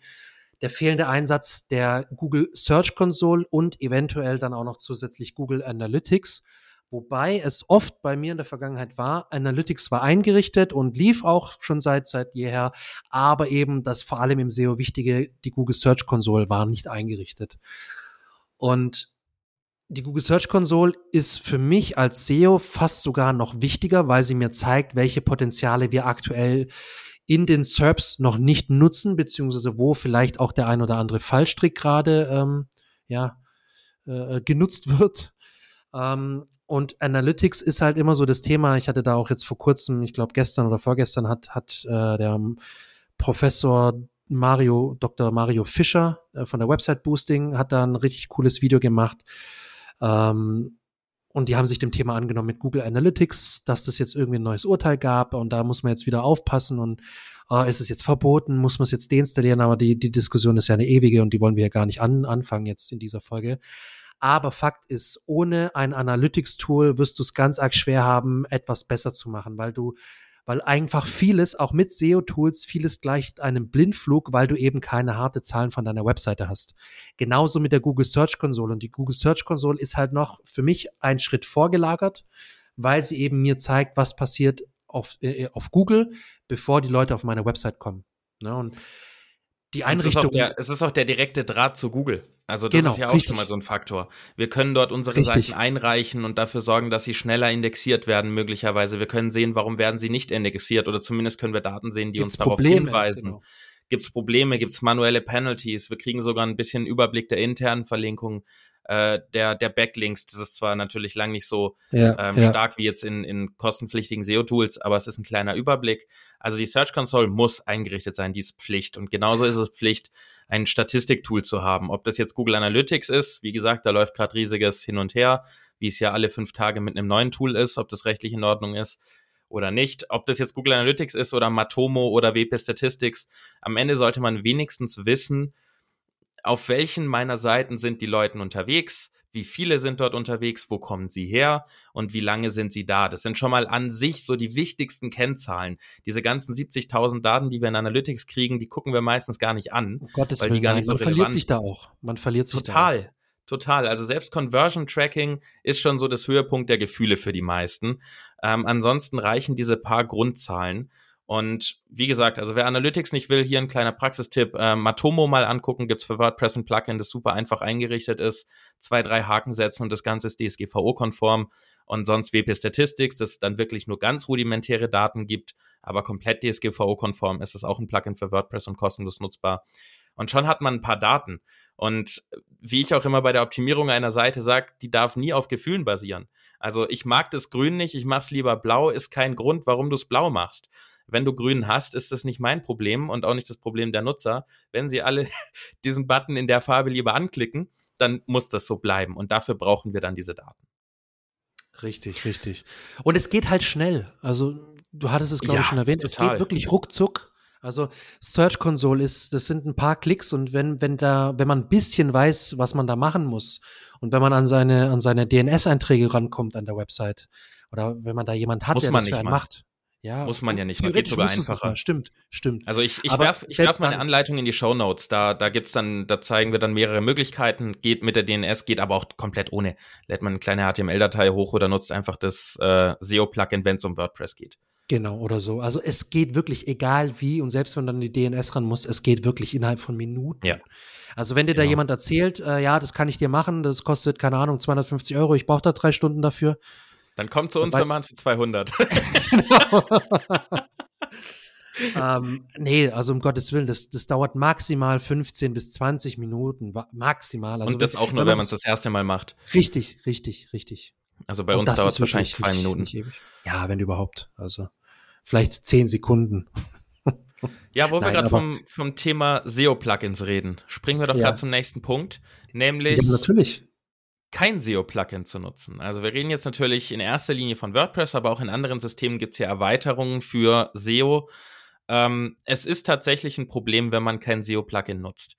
Speaker 2: der fehlende Einsatz der Google Search Console und eventuell dann auch noch zusätzlich Google Analytics. Wobei es oft bei mir in der Vergangenheit war, Analytics war eingerichtet und lief auch schon seit, seit jeher, aber eben das vor allem im SEO wichtige, die Google Search Console war nicht eingerichtet. Und die Google Search Console ist für mich als SEO fast sogar noch wichtiger, weil sie mir zeigt, welche Potenziale wir aktuell in den SERPs noch nicht nutzen, beziehungsweise wo vielleicht auch der ein oder andere Fallstrick gerade ähm, ja, äh, genutzt wird. Ähm, und Analytics ist halt immer so das Thema. Ich hatte da auch jetzt vor kurzem, ich glaube gestern oder vorgestern, hat, hat äh, der Professor Mario, Dr. Mario Fischer äh, von der Website Boosting, hat da ein richtig cooles Video gemacht. Ähm, und die haben sich dem Thema angenommen mit Google Analytics, dass das jetzt irgendwie ein neues Urteil gab und da muss man jetzt wieder aufpassen und äh, ist es jetzt verboten, muss man es jetzt deinstallieren, aber die, die Diskussion ist ja eine ewige und die wollen wir ja gar nicht an, anfangen jetzt in dieser Folge. Aber Fakt ist, ohne ein Analytics-Tool wirst du es ganz arg schwer haben, etwas besser zu machen, weil du, weil einfach vieles, auch mit SEO-Tools, vieles gleicht einem Blindflug, weil du eben keine harte Zahlen von deiner Webseite hast. Genauso mit der Google Search Console. Und die Google Search Console ist halt noch für mich ein Schritt vorgelagert, weil sie eben mir zeigt, was passiert auf, äh, auf Google, bevor die Leute auf meine Website kommen. Ne? Und die Einrichtung.
Speaker 1: Es ist, der, es ist, auch der, direkte Draht zu Google. Also das genau, ist ja auch richtig. schon mal so ein Faktor. Wir können dort unsere richtig. Seiten einreichen und dafür sorgen, dass sie schneller indexiert werden möglicherweise. Wir können sehen, warum werden sie nicht indexiert oder zumindest können wir Daten sehen, die Gibt's uns darauf Probleme, hinweisen. Genau. Gibt es Probleme, gibt es manuelle Penalties. Wir kriegen sogar ein bisschen Überblick der internen Verlinkungen äh, der, der Backlinks. Das ist zwar natürlich lang nicht so ja, ähm, ja. stark wie jetzt in, in kostenpflichtigen SEO-Tools, aber es ist ein kleiner Überblick. Also die Search Console muss eingerichtet sein, die ist Pflicht. Und genauso ist es Pflicht, ein Statistiktool zu haben. Ob das jetzt Google Analytics ist, wie gesagt, da läuft gerade riesiges Hin und Her, wie es ja alle fünf Tage mit einem neuen Tool ist, ob das rechtlich in Ordnung ist oder nicht. Ob das jetzt Google Analytics ist oder Matomo oder WP Statistics, am Ende sollte man wenigstens wissen, auf welchen meiner Seiten sind die Leute unterwegs, wie viele sind dort unterwegs, wo kommen sie her und wie lange sind sie da. Das sind schon mal an sich so die wichtigsten Kennzahlen. Diese ganzen 70.000 Daten, die wir in Analytics kriegen, die gucken wir meistens gar nicht an,
Speaker 2: um weil Willen, die gar nicht so Man verliert sich da auch. Man verliert sich
Speaker 1: Total. Total. Also selbst Conversion Tracking ist schon so das Höhepunkt der Gefühle für die meisten. Ähm, ansonsten reichen diese paar Grundzahlen. Und wie gesagt, also wer Analytics nicht will, hier ein kleiner Praxistipp. Äh, Matomo mal angucken, gibt's für WordPress ein Plugin, das super einfach eingerichtet ist. Zwei, drei Haken setzen und das Ganze ist DSGVO-konform. Und sonst WP Statistics, das dann wirklich nur ganz rudimentäre Daten gibt, aber komplett DSGVO-konform ist es auch ein Plugin für WordPress und kostenlos nutzbar. Und schon hat man ein paar Daten. Und wie ich auch immer bei der Optimierung einer Seite sage, die darf nie auf Gefühlen basieren. Also ich mag das Grün nicht, ich mach's lieber blau, ist kein Grund, warum du es blau machst. Wenn du grün hast, ist das nicht mein Problem und auch nicht das Problem der Nutzer. Wenn sie alle diesen Button in der Farbe lieber anklicken, dann muss das so bleiben. Und dafür brauchen wir dann diese Daten.
Speaker 2: Richtig, richtig. Und es geht halt schnell. Also, du hattest es, glaube ja, ich, schon erwähnt. Total. Es geht wirklich ruckzuck. Also Search Console ist, das sind ein paar Klicks und wenn, wenn da, wenn man ein bisschen weiß, was man da machen muss und wenn man an seine, an seine DNS-Einträge rankommt an der Website oder wenn man da jemand hat,
Speaker 1: muss
Speaker 2: der
Speaker 1: das für
Speaker 2: einen macht,
Speaker 1: ja, Muss man ja nicht, man geht sogar einfacher.
Speaker 2: Stimmt, stimmt.
Speaker 1: Also ich, ich werfe ich werf meine Anleitung in die Show Notes. Da, da gibt's dann, da zeigen wir dann mehrere Möglichkeiten. Geht mit der DNS, geht aber auch komplett ohne. Lädt man eine kleine HTML-Datei hoch oder nutzt einfach das äh, SEO-Plugin, wenn es um WordPress geht.
Speaker 2: Genau, oder so. Also es geht wirklich, egal wie, und selbst wenn dann die DNS ran muss, es geht wirklich innerhalb von Minuten.
Speaker 1: Ja.
Speaker 2: Also wenn dir genau. da jemand erzählt, äh, ja, das kann ich dir machen, das kostet, keine Ahnung, 250 Euro, ich brauche da drei Stunden dafür,
Speaker 1: dann kommt zu uns, wir machen es für 200. genau.
Speaker 2: ähm, nee, also um Gottes Willen, das, das dauert maximal 15 bis 20 Minuten, maximal. Also
Speaker 1: Und das auch nur, wenn man es das erste Mal macht.
Speaker 2: Richtig, richtig, richtig.
Speaker 1: Also bei Und uns dauert es wahrscheinlich zwei Minuten.
Speaker 2: Ja, wenn überhaupt. Also vielleicht zehn Sekunden.
Speaker 1: Ja, wo Nein, wir gerade vom, vom Thema SEO-Plugins reden, springen wir doch ja. gerade zum nächsten Punkt, nämlich. Ja,
Speaker 2: natürlich
Speaker 1: kein SEO-Plugin zu nutzen. Also wir reden jetzt natürlich in erster Linie von WordPress, aber auch in anderen Systemen gibt es ja Erweiterungen für SEO. Ähm, es ist tatsächlich ein Problem, wenn man kein SEO-Plugin nutzt.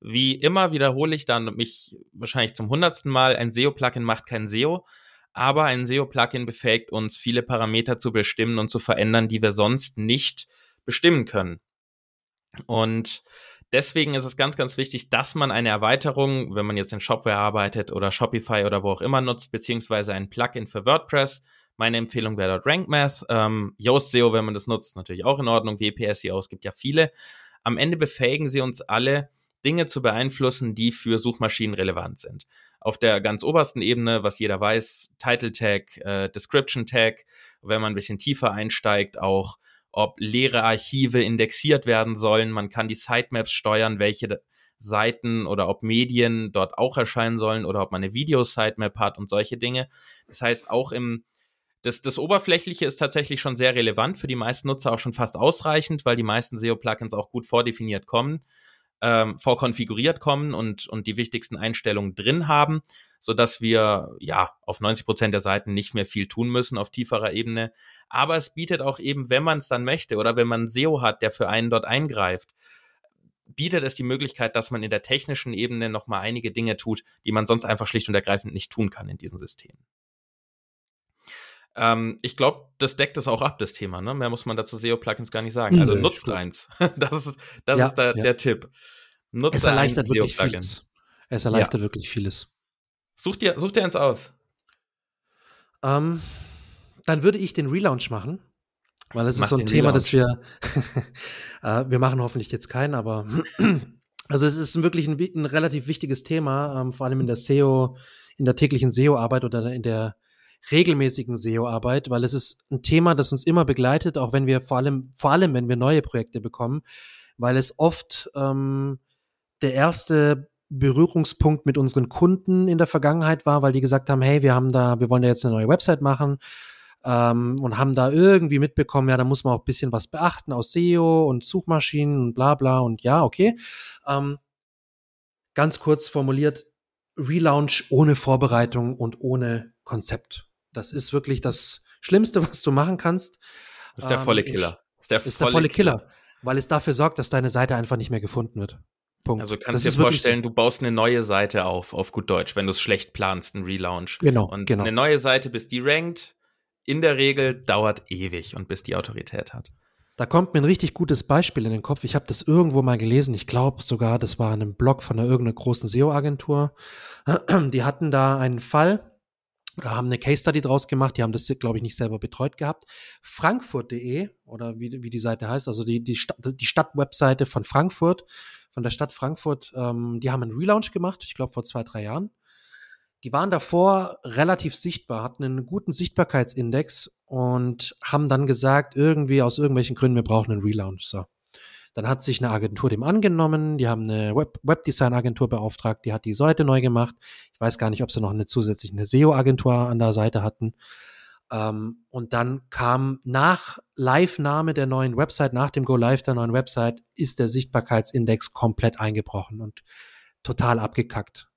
Speaker 1: Wie immer wiederhole ich dann mich wahrscheinlich zum hundertsten Mal, ein SEO-Plugin macht kein SEO, aber ein SEO-Plugin befähigt uns, viele Parameter zu bestimmen und zu verändern, die wir sonst nicht bestimmen können. Und deswegen ist es ganz, ganz wichtig, dass man eine Erweiterung, wenn man jetzt in Shopware arbeitet oder Shopify oder wo auch immer nutzt, beziehungsweise ein Plugin für WordPress. Meine Empfehlung wäre dort RankMath. Ähm, Yoast SEO, wenn man das nutzt, natürlich auch in Ordnung. WP SEO, es gibt ja viele. Am Ende befähigen sie uns alle, Dinge zu beeinflussen, die für Suchmaschinen relevant sind. Auf der ganz obersten Ebene, was jeder weiß, Title Tag, äh, Description Tag, wenn man ein bisschen tiefer einsteigt, auch ob leere Archive indexiert werden sollen. Man kann die Sitemaps steuern, welche Seiten oder ob Medien dort auch erscheinen sollen oder ob man eine Video-Sitemap hat und solche Dinge. Das heißt, auch im das, das Oberflächliche ist tatsächlich schon sehr relevant, für die meisten Nutzer auch schon fast ausreichend, weil die meisten SEO-Plugins auch gut vordefiniert kommen ähm, vorkonfiguriert kommen und, und die wichtigsten Einstellungen drin haben, so dass wir ja auf 90 Prozent der Seiten nicht mehr viel tun müssen auf tieferer Ebene. Aber es bietet auch eben, wenn man es dann möchte oder wenn man SEO hat, der für einen dort eingreift, bietet es die Möglichkeit, dass man in der technischen Ebene nochmal einige Dinge tut, die man sonst einfach schlicht und ergreifend nicht tun kann in diesem System. Ähm, ich glaube, das deckt es auch ab, das Thema. Ne? Mehr muss man dazu SEO-Plugins gar nicht sagen. Also Nö, nutzt eins. das ist, das ja, ist der, ja. der Tipp.
Speaker 2: Nutzt es erleichtert wirklich vieles. Es erleichtert ja. wirklich vieles.
Speaker 1: Such dir, such dir eins aus.
Speaker 2: Ähm, dann würde ich den Relaunch machen, weil es ist so ein Thema, das wir, äh, wir machen hoffentlich jetzt keinen, aber also es ist wirklich ein, ein relativ wichtiges Thema, ähm, vor allem in der SEO, in der täglichen SEO-Arbeit oder in der regelmäßigen SEO-Arbeit, weil es ist ein Thema, das uns immer begleitet, auch wenn wir vor allem, vor allem, wenn wir neue Projekte bekommen, weil es oft ähm, der erste Berührungspunkt mit unseren Kunden in der Vergangenheit war, weil die gesagt haben, hey, wir haben da, wir wollen da jetzt eine neue Website machen ähm, und haben da irgendwie mitbekommen, ja, da muss man auch ein bisschen was beachten aus SEO und Suchmaschinen und bla bla und ja, okay. Ähm, ganz kurz formuliert, Relaunch ohne Vorbereitung und ohne Konzept. Das ist wirklich das Schlimmste, was du machen kannst.
Speaker 1: Das ist der volle ähm, Killer.
Speaker 2: Das ist der, ist volle, der volle Killer, Killer, weil es dafür sorgt, dass deine Seite einfach nicht mehr gefunden wird.
Speaker 1: Punkt. Also kannst du dir vorstellen, so. du baust eine neue Seite auf, auf gut Deutsch, wenn du es schlecht planst, ein Relaunch.
Speaker 2: Genau.
Speaker 1: Und
Speaker 2: genau.
Speaker 1: eine neue Seite, bis die rankt, in der Regel dauert ewig und bis die Autorität hat.
Speaker 2: Da kommt mir ein richtig gutes Beispiel in den Kopf. Ich habe das irgendwo mal gelesen. Ich glaube sogar, das war in einem Blog von einer irgendeiner großen SEO-Agentur. Die hatten da einen Fall, oder haben eine Case Study draus gemacht. Die haben das, glaube ich, nicht selber betreut gehabt. Frankfurt.de oder wie, wie die Seite heißt, also die, die, Stadt, die Stadtwebseite von Frankfurt, von der Stadt Frankfurt, ähm, die haben einen Relaunch gemacht, ich glaube vor zwei, drei Jahren. Die waren davor relativ sichtbar, hatten einen guten Sichtbarkeitsindex und haben dann gesagt, irgendwie aus irgendwelchen Gründen, wir brauchen einen Relaunch. So. Dann hat sich eine Agentur dem angenommen, die haben eine Web Webdesign-Agentur beauftragt, die hat die Seite neu gemacht. Ich weiß gar nicht, ob sie noch eine zusätzliche SEO-Agentur an der Seite hatten. Ähm, und dann kam nach Live-Nahme der neuen Website, nach dem Go-Live der neuen Website, ist der Sichtbarkeitsindex komplett eingebrochen und total abgekackt.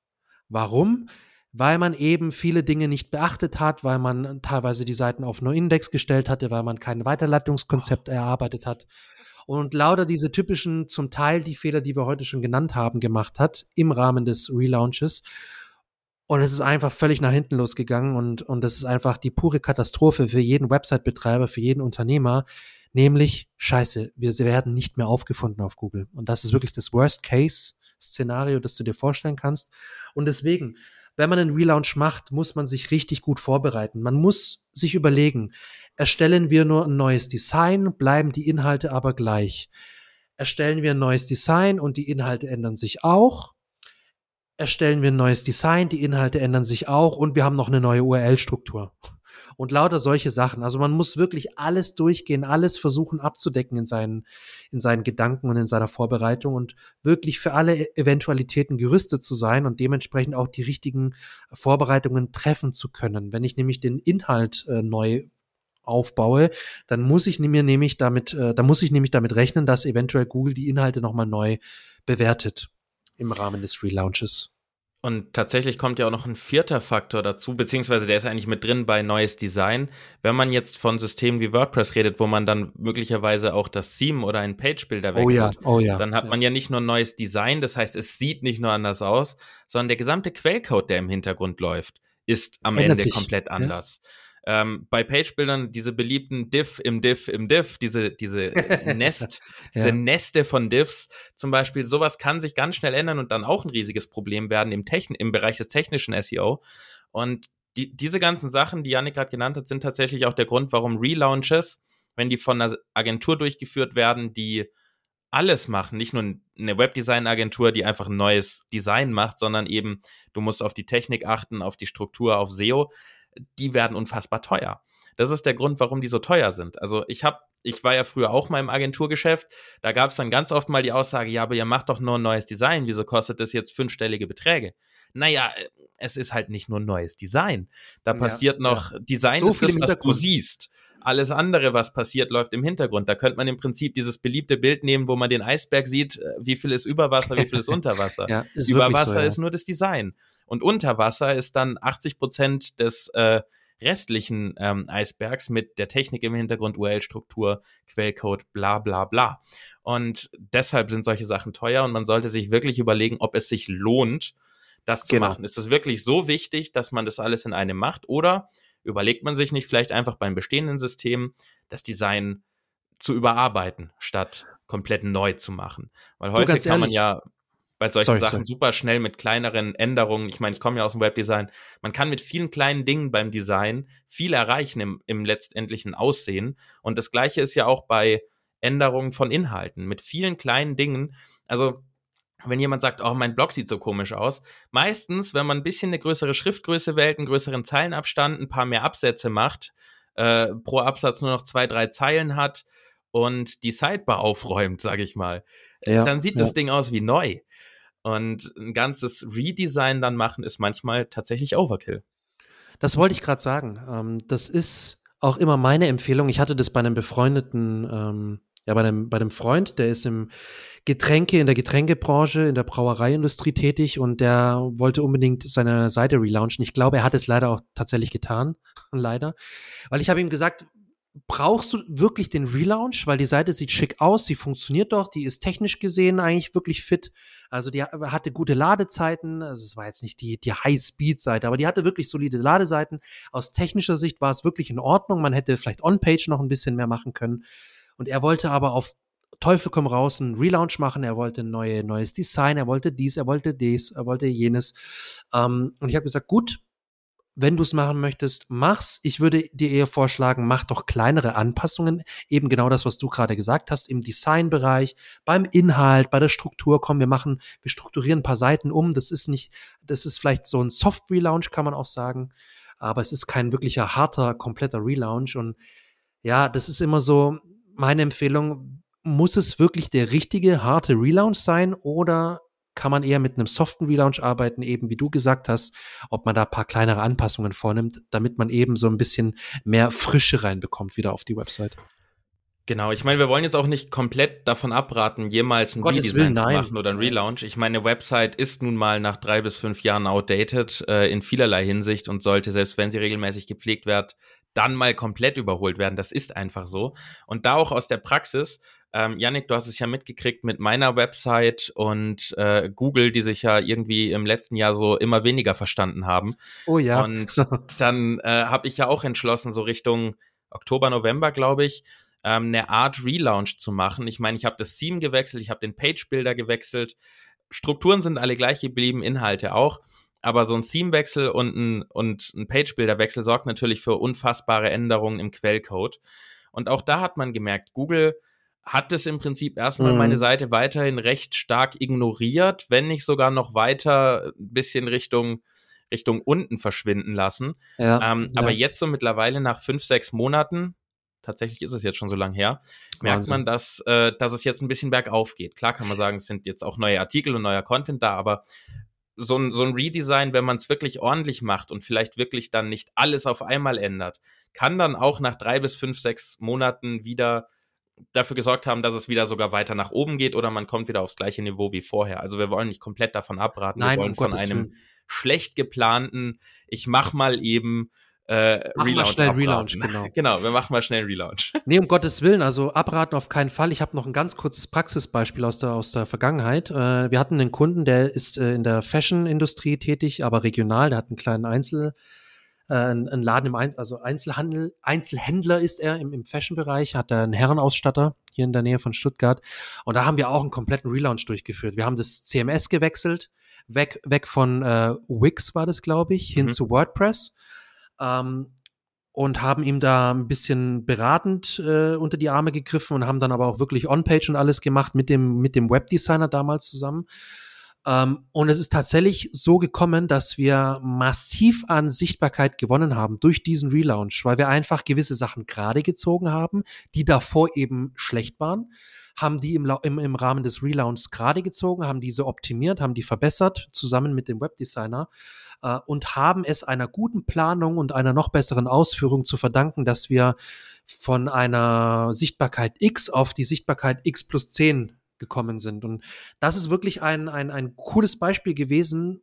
Speaker 2: Warum? weil man eben viele Dinge nicht beachtet hat, weil man teilweise die Seiten auf No-Index gestellt hatte, weil man kein Weiterleitungskonzept erarbeitet hat und lauter diese typischen, zum Teil die Fehler, die wir heute schon genannt haben, gemacht hat im Rahmen des Relaunches. Und es ist einfach völlig nach hinten losgegangen und, und das ist einfach die pure Katastrophe für jeden Website-Betreiber, für jeden Unternehmer, nämlich, scheiße, wir werden nicht mehr aufgefunden auf Google. Und das ist wirklich das Worst-Case-Szenario, das du dir vorstellen kannst. Und deswegen, wenn man einen Relaunch macht, muss man sich richtig gut vorbereiten. Man muss sich überlegen, erstellen wir nur ein neues Design, bleiben die Inhalte aber gleich. Erstellen wir ein neues Design und die Inhalte ändern sich auch. Erstellen wir ein neues Design, die Inhalte ändern sich auch und wir haben noch eine neue URL-Struktur und lauter solche Sachen. Also man muss wirklich alles durchgehen, alles versuchen abzudecken in seinen, in seinen Gedanken und in seiner Vorbereitung und wirklich für alle e-, Eventualitäten gerüstet zu sein und dementsprechend auch die richtigen Vorbereitungen treffen zu können. Wenn ich nämlich den Inhalt äh, neu aufbaue, dann muss ich mir nämlich damit, äh, da muss ich nämlich damit rechnen, dass eventuell Google die Inhalte nochmal neu bewertet im Rahmen des Relaunches.
Speaker 1: Und tatsächlich kommt ja auch noch ein vierter Faktor dazu, beziehungsweise der ist eigentlich mit drin bei neues Design. Wenn man jetzt von Systemen wie WordPress redet, wo man dann möglicherweise auch das Theme oder einen Page-Builder wechselt,
Speaker 2: oh ja, oh ja,
Speaker 1: dann hat
Speaker 2: ja.
Speaker 1: man ja nicht nur ein neues Design, das heißt, es sieht nicht nur anders aus, sondern der gesamte Quellcode, der im Hintergrund läuft, ist am
Speaker 2: Ändert
Speaker 1: Ende
Speaker 2: sich,
Speaker 1: komplett anders. Ähm, bei Page-Bildern diese beliebten Diff im Diff im Diff, diese, diese Nest, diese ja. Neste von Diffs zum Beispiel, sowas kann sich ganz schnell ändern und dann auch ein riesiges Problem werden im, Techn im Bereich des technischen SEO. Und die, diese ganzen Sachen, die Janik gerade genannt hat, sind tatsächlich auch der Grund, warum Relaunches, wenn die von einer Agentur durchgeführt werden, die alles machen, nicht nur eine Webdesign-Agentur, die einfach ein neues Design macht, sondern eben, du musst auf die Technik achten, auf die Struktur, auf SEO, die werden unfassbar teuer. Das ist der Grund, warum die so teuer sind. Also ich habe, ich war ja früher auch mal im Agenturgeschäft, da gab es dann ganz oft mal die Aussage, ja, aber ihr macht doch nur ein neues Design, wieso kostet das jetzt fünfstellige Beträge? Naja, es ist halt nicht nur ein neues Design. Da passiert ja, noch, ja. Design so ist das, was du siehst. Alles andere, was passiert, läuft im Hintergrund. Da könnte man im Prinzip dieses beliebte Bild nehmen, wo man den Eisberg sieht, äh, wie viel ist über Wasser, wie viel ist unter Wasser. ja, ist über Wasser so, ja. ist nur das Design. Und unter Wasser ist dann 80 Prozent des äh, restlichen ähm, Eisbergs mit der Technik im Hintergrund, URL-Struktur, Quellcode, bla bla bla. Und deshalb sind solche Sachen teuer und man sollte sich wirklich überlegen, ob es sich lohnt, das zu genau. machen. Ist es wirklich so wichtig, dass man das alles in einem macht oder überlegt man sich nicht vielleicht einfach beim bestehenden System das Design zu überarbeiten, statt komplett neu zu machen. Weil heute kann man ja bei solchen sorry, Sachen sorry. super schnell mit kleineren Änderungen, ich meine, ich komme ja aus dem Webdesign, man kann mit vielen kleinen Dingen beim Design viel erreichen im, im letztendlichen Aussehen. Und das gleiche ist ja auch bei Änderungen von Inhalten, mit vielen kleinen Dingen. Also wenn jemand sagt, oh, mein Blog sieht so komisch aus. Meistens, wenn man ein bisschen eine größere Schriftgröße wählt, einen größeren Zeilenabstand, ein paar mehr Absätze macht, äh, pro Absatz nur noch zwei, drei Zeilen hat und die Sidebar aufräumt, sage ich mal, äh, ja, dann sieht ja. das Ding aus wie neu. Und ein ganzes Redesign dann machen ist manchmal tatsächlich Overkill.
Speaker 2: Das wollte ich gerade sagen. Ähm, das ist auch immer meine Empfehlung. Ich hatte das bei einem befreundeten ähm, ja, bei einem, bei einem Freund, der ist im Getränke, in der Getränkebranche, in der Brauereiindustrie tätig und der wollte unbedingt seine Seite relaunchen. Ich glaube, er hat es leider auch tatsächlich getan. leider. Weil ich habe ihm gesagt, brauchst du wirklich den Relaunch? Weil die Seite sieht schick aus, sie funktioniert doch, die ist technisch gesehen eigentlich wirklich fit. Also die hatte gute Ladezeiten. Also es war jetzt nicht die, die High-Speed-Seite, aber die hatte wirklich solide Ladezeiten. Aus technischer Sicht war es wirklich in Ordnung. Man hätte vielleicht On-Page noch ein bisschen mehr machen können. Und er wollte aber auf Teufel komm raus einen Relaunch machen, er wollte ein neue, neues Design, er wollte dies, er wollte dies, er wollte jenes. Ähm, und ich habe gesagt, gut, wenn du es machen möchtest, mach's. Ich würde dir eher vorschlagen, mach doch kleinere Anpassungen. Eben genau das, was du gerade gesagt hast, im Designbereich, beim Inhalt, bei der Struktur. Komm, wir machen, wir strukturieren ein paar Seiten um. Das ist nicht, das ist vielleicht so ein Soft-Relaunch, kann man auch sagen. Aber es ist kein wirklicher harter, kompletter Relaunch. Und ja, das ist immer so, meine Empfehlung, muss es wirklich der richtige, harte Relaunch sein oder kann man eher mit einem soften Relaunch arbeiten, eben wie du gesagt hast, ob man da ein paar kleinere Anpassungen vornimmt, damit man eben so ein bisschen mehr Frische reinbekommt wieder auf die Website.
Speaker 1: Genau, ich meine, wir wollen jetzt auch nicht komplett davon abraten, jemals ein Gottes Redesign zu machen oder ein Relaunch. Ich meine, eine Website ist nun mal nach drei bis fünf Jahren outdated äh, in vielerlei Hinsicht und sollte, selbst wenn sie regelmäßig gepflegt wird, dann mal komplett überholt werden. Das ist einfach so. Und da auch aus der Praxis, ähm, Yannick, du hast es ja mitgekriegt mit meiner Website und äh, Google, die sich ja irgendwie im letzten Jahr so immer weniger verstanden haben.
Speaker 2: Oh ja.
Speaker 1: Und dann äh, habe ich ja auch entschlossen, so Richtung Oktober, November, glaube ich, ähm, eine Art Relaunch zu machen. Ich meine, ich habe das Theme gewechselt, ich habe den Page-Builder gewechselt. Strukturen sind alle gleich geblieben, Inhalte auch. Aber so ein Themewechsel und ein, und ein Page-Builder-Wechsel sorgt natürlich für unfassbare Änderungen im Quellcode. Und auch da hat man gemerkt, Google hat es im Prinzip erstmal mhm. meine Seite weiterhin recht stark ignoriert, wenn nicht sogar noch weiter ein bisschen Richtung, Richtung unten verschwinden lassen. Ja, ähm, ja. Aber jetzt so mittlerweile nach fünf, sechs Monaten, tatsächlich ist es jetzt schon so lang her, merkt Wahnsinn. man, dass, äh, dass es jetzt ein bisschen bergauf geht. Klar kann man sagen, es sind jetzt auch neue Artikel und neuer Content da, aber so ein, so ein Redesign, wenn man es wirklich ordentlich macht und vielleicht wirklich dann nicht alles auf einmal ändert, kann dann auch nach drei bis fünf, sechs Monaten wieder dafür gesorgt haben, dass es wieder sogar weiter nach oben geht oder man kommt wieder aufs gleiche Niveau wie vorher. Also wir wollen nicht komplett davon abraten,
Speaker 2: Nein,
Speaker 1: wir wollen
Speaker 2: um
Speaker 1: von
Speaker 2: Gottes
Speaker 1: einem
Speaker 2: Willen.
Speaker 1: schlecht geplanten, ich mach mal eben äh,
Speaker 2: Mach
Speaker 1: Relaunch.
Speaker 2: mal schnell
Speaker 1: abraten.
Speaker 2: Relaunch, genau.
Speaker 1: genau, wir machen mal schnell Relaunch.
Speaker 2: Nee, um Gottes Willen, also abraten auf keinen Fall. Ich habe noch ein ganz kurzes Praxisbeispiel aus der, aus der Vergangenheit. Äh, wir hatten einen Kunden, der ist äh, in der Fashion-Industrie tätig, aber regional, der hat einen kleinen Einzel, äh, ein, ein, Laden im Einzel also Einzelhandel, Einzelhändler ist er im, im Fashion-Bereich, hat er einen Herrenausstatter hier in der Nähe von Stuttgart. Und da haben wir auch einen kompletten Relaunch durchgeführt. Wir haben das CMS gewechselt, weg, weg von äh, Wix war das, glaube ich, hin mhm. zu WordPress. Ähm, und haben ihm da ein bisschen beratend äh, unter die Arme gegriffen und haben dann aber auch wirklich On-Page und alles gemacht mit dem, mit dem Webdesigner damals zusammen. Ähm, und es ist tatsächlich so gekommen, dass wir massiv an Sichtbarkeit gewonnen haben durch diesen Relaunch, weil wir einfach gewisse Sachen gerade gezogen haben, die davor eben schlecht waren, haben die im, im, im Rahmen des Relaunchs gerade gezogen, haben diese optimiert, haben die verbessert, zusammen mit dem Webdesigner äh, und haben es einer guten Planung und einer noch besseren Ausführung zu verdanken, dass wir von einer Sichtbarkeit X auf die Sichtbarkeit X plus 10 gekommen sind. Und das ist wirklich ein, ein, ein cooles Beispiel gewesen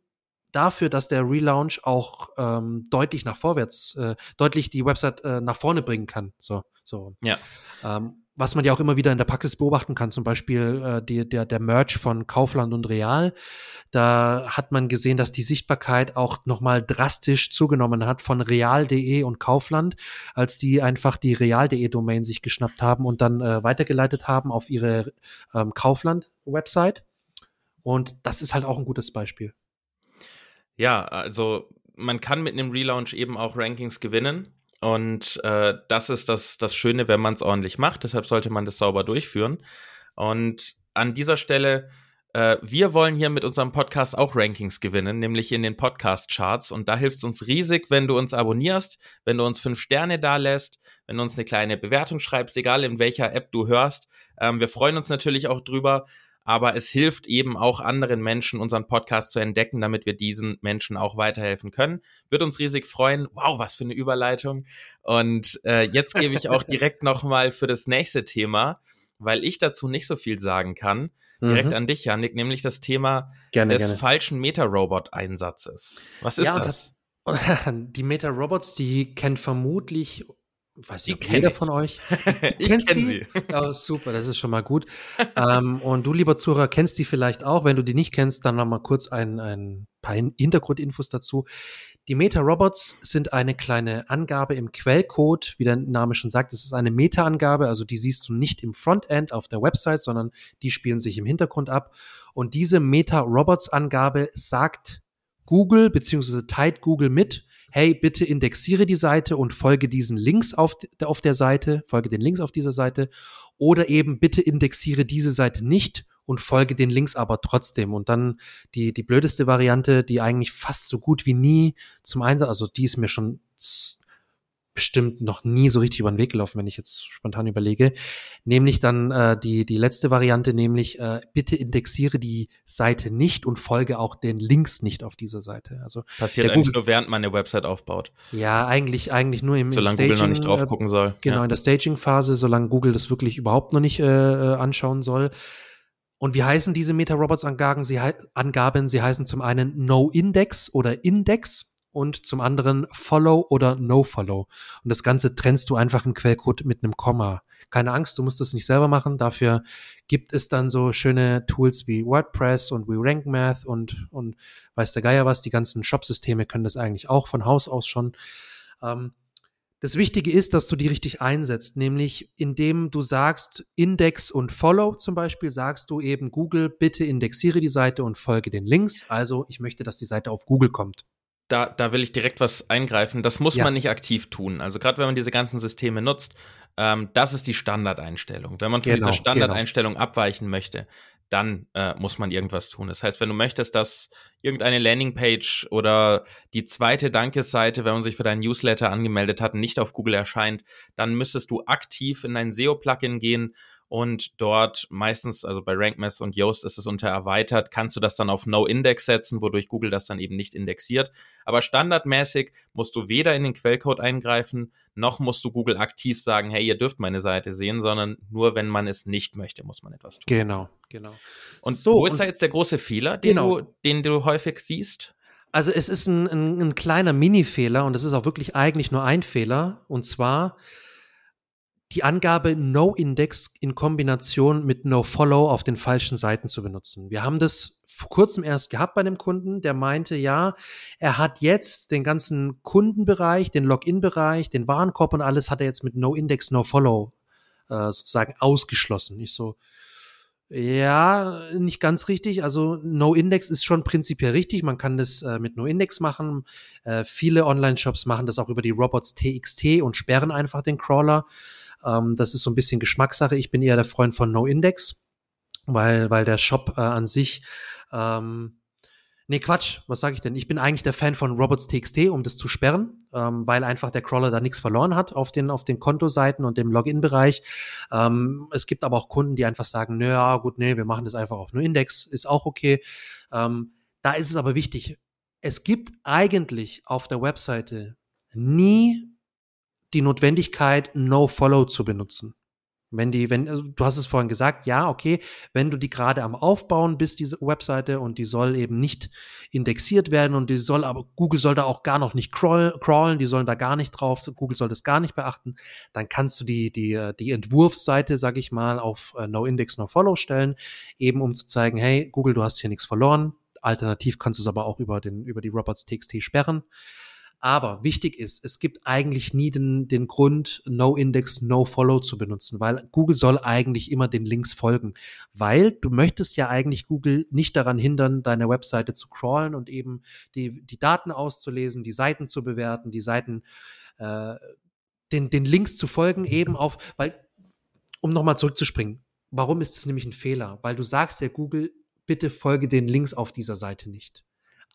Speaker 2: dafür, dass der Relaunch auch ähm, deutlich nach vorwärts, äh, deutlich die Website äh, nach vorne bringen kann. So, so.
Speaker 1: Ja.
Speaker 2: Ähm, was man ja auch immer wieder in der Praxis beobachten kann, zum Beispiel äh, die, der, der Merch von Kaufland und Real. Da hat man gesehen, dass die Sichtbarkeit auch nochmal drastisch zugenommen hat von real.de und Kaufland, als die einfach die real.de Domain sich geschnappt haben und dann äh, weitergeleitet haben auf ihre ähm, Kaufland-Website. Und das ist halt auch ein gutes Beispiel.
Speaker 1: Ja, also man kann mit einem Relaunch eben auch Rankings gewinnen. Und äh, das ist das, das Schöne, wenn man es ordentlich macht. Deshalb sollte man das sauber durchführen. Und an dieser Stelle, äh, wir wollen hier mit unserem Podcast auch Rankings gewinnen, nämlich in den Podcast-Charts. Und da hilft es uns riesig, wenn du uns abonnierst, wenn du uns fünf Sterne da lässt, wenn du uns eine kleine Bewertung schreibst, egal in welcher App du hörst. Ähm, wir freuen uns natürlich auch drüber aber es hilft eben auch anderen Menschen, unseren Podcast zu entdecken, damit wir diesen Menschen auch weiterhelfen können. Wird uns riesig freuen. Wow, was für eine Überleitung. Und äh, jetzt gebe ich auch direkt nochmal für das nächste Thema, weil ich dazu nicht so viel sagen kann, direkt mhm. an dich, Janik, nämlich das Thema gerne, des gerne. falschen Meta-Robot-Einsatzes. Was ist ja, das?
Speaker 2: das? Die Meta-Robots, die kennt vermutlich weiß nicht, ob jeder ich. von euch.
Speaker 1: ich kenne sie.
Speaker 2: Oh, super, das ist schon mal gut. ähm, und du, lieber Zuhörer, kennst die vielleicht auch. Wenn du die nicht kennst, dann noch mal kurz ein, ein paar Hintergrundinfos dazu. Die Meta-Robots sind eine kleine Angabe im Quellcode, wie der Name schon sagt. Es ist eine Meta-Angabe, also die siehst du nicht im Frontend auf der Website, sondern die spielen sich im Hintergrund ab. Und diese Meta-Robots-Angabe sagt Google beziehungsweise teilt Google mit, hey, bitte indexiere die Seite und folge diesen Links auf, auf der Seite, folge den Links auf dieser Seite oder eben bitte indexiere diese Seite nicht und folge den Links aber trotzdem. Und dann die, die blödeste Variante, die eigentlich fast so gut wie nie zum Einsatz, also die ist mir schon bestimmt noch nie so richtig über den Weg gelaufen, wenn ich jetzt spontan überlege. Nämlich dann äh, die, die letzte Variante, nämlich äh, bitte indexiere die Seite nicht und folge auch den Links nicht auf dieser Seite. Also
Speaker 1: Passiert eigentlich Google, nur, während man eine Website aufbaut.
Speaker 2: Ja, eigentlich, eigentlich nur im,
Speaker 1: solange im Staging, Google noch nicht drauf gucken soll.
Speaker 2: Genau, ja. in der Staging-Phase, solange Google das wirklich überhaupt noch nicht äh, äh anschauen soll. Und wie heißen diese Meta-Robots-Angaben? Sie, Angaben, sie heißen zum einen No-Index oder Index und zum anderen Follow oder No Follow. Und das Ganze trennst du einfach im Quellcode mit einem Komma. Keine Angst, du musst das nicht selber machen. Dafür gibt es dann so schöne Tools wie WordPress und WeRankMath und, und weiß der Geier was. Die ganzen Shop-Systeme können das eigentlich auch von Haus aus schon. Ähm, das Wichtige ist, dass du die richtig einsetzt, nämlich indem du sagst Index und Follow zum Beispiel, sagst du eben Google, bitte indexiere die Seite und folge den Links. Also ich möchte, dass die Seite auf Google kommt
Speaker 1: da, da will ich direkt was eingreifen. Das muss ja. man nicht aktiv tun. Also gerade wenn man diese ganzen Systeme nutzt, ähm, das ist die Standardeinstellung. Wenn man von genau, dieser Standardeinstellung genau. abweichen möchte, dann äh, muss man irgendwas tun. Das heißt, wenn du möchtest, dass irgendeine Landingpage oder die zweite Dankesseite, wenn man sich für deinen Newsletter angemeldet hat, nicht auf Google erscheint, dann müsstest du aktiv in dein SEO-Plugin gehen und dort meistens, also bei RankMath und Yoast ist es unter erweitert, kannst du das dann auf No-Index setzen, wodurch Google das dann eben nicht indexiert. Aber standardmäßig musst du weder in den Quellcode eingreifen, noch musst du Google aktiv sagen, hey, ihr dürft meine Seite sehen, sondern nur wenn man es nicht möchte, muss man etwas tun.
Speaker 2: Genau, genau.
Speaker 1: Und so, wo ist und da jetzt der große Fehler, den, genau. du, den du häufig siehst?
Speaker 2: Also es ist ein, ein, ein kleiner Mini-Fehler und es ist auch wirklich eigentlich nur ein Fehler. Und zwar, die Angabe No-Index in Kombination mit No-Follow auf den falschen Seiten zu benutzen. Wir haben das vor kurzem erst gehabt bei einem Kunden, der meinte, ja, er hat jetzt den ganzen Kundenbereich, den Login-Bereich, den Warenkorb und alles hat er jetzt mit No Index, No Follow äh, sozusagen ausgeschlossen. Ich so, ja, nicht ganz richtig. Also No Index ist schon prinzipiell richtig. Man kann das äh, mit No Index machen. Äh, viele Online-Shops machen das auch über die Robots TXT und sperren einfach den Crawler. Ähm, das ist so ein bisschen Geschmackssache. Ich bin eher der Freund von No Index, weil, weil der Shop äh, an sich ähm, Nee, Quatsch, was sage ich denn? Ich bin eigentlich der Fan von Robots.txt, um das zu sperren, ähm, weil einfach der Crawler da nichts verloren hat auf den, auf den Kontoseiten und dem Login-Bereich. Ähm, es gibt aber auch Kunden, die einfach sagen, naja, gut, nee, wir machen das einfach auf nur Index, ist auch okay. Ähm, da ist es aber wichtig, es gibt eigentlich auf der Webseite nie die Notwendigkeit, No-Follow zu benutzen. Wenn die, wenn, also du hast es vorhin gesagt, ja, okay, wenn du die gerade am Aufbauen bist, diese Webseite, und die soll eben nicht indexiert werden und die soll aber, Google soll da auch gar noch nicht crawlen, die sollen da gar nicht drauf, Google soll das gar nicht beachten, dann kannst du die, die, die Entwurfsseite, sag ich mal, auf äh, No Index, No Follow stellen, eben um zu zeigen, hey, Google, du hast hier nichts verloren. Alternativ kannst du es aber auch über den, über die Robots.txt sperren. Aber wichtig ist, es gibt eigentlich nie den, den Grund, No-Index, No-Follow zu benutzen, weil Google soll eigentlich immer den Links folgen, weil du möchtest ja eigentlich Google nicht daran hindern, deine Webseite zu crawlen und eben die, die Daten auszulesen, die Seiten zu bewerten, die Seiten, äh, den, den Links zu folgen, eben auf, weil, um nochmal zurückzuspringen, warum ist es nämlich ein Fehler? Weil du sagst ja Google, bitte folge den Links auf dieser Seite nicht.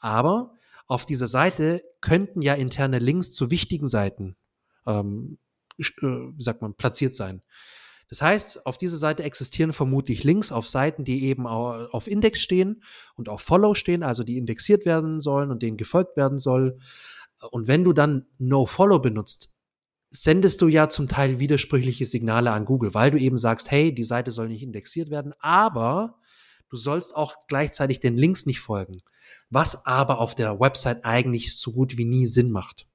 Speaker 2: Aber auf dieser Seite könnten ja interne Links zu wichtigen Seiten, ähm, äh, wie sagt man, platziert sein. Das heißt, auf dieser Seite existieren vermutlich Links auf Seiten, die eben auf Index stehen und auf Follow stehen, also die indexiert werden sollen und denen gefolgt werden soll. Und wenn du dann No Follow benutzt, sendest du ja zum Teil widersprüchliche Signale an Google, weil du eben sagst, hey, die Seite soll nicht indexiert werden, aber du sollst auch gleichzeitig den Links nicht folgen was aber auf der Website eigentlich so gut wie nie Sinn macht.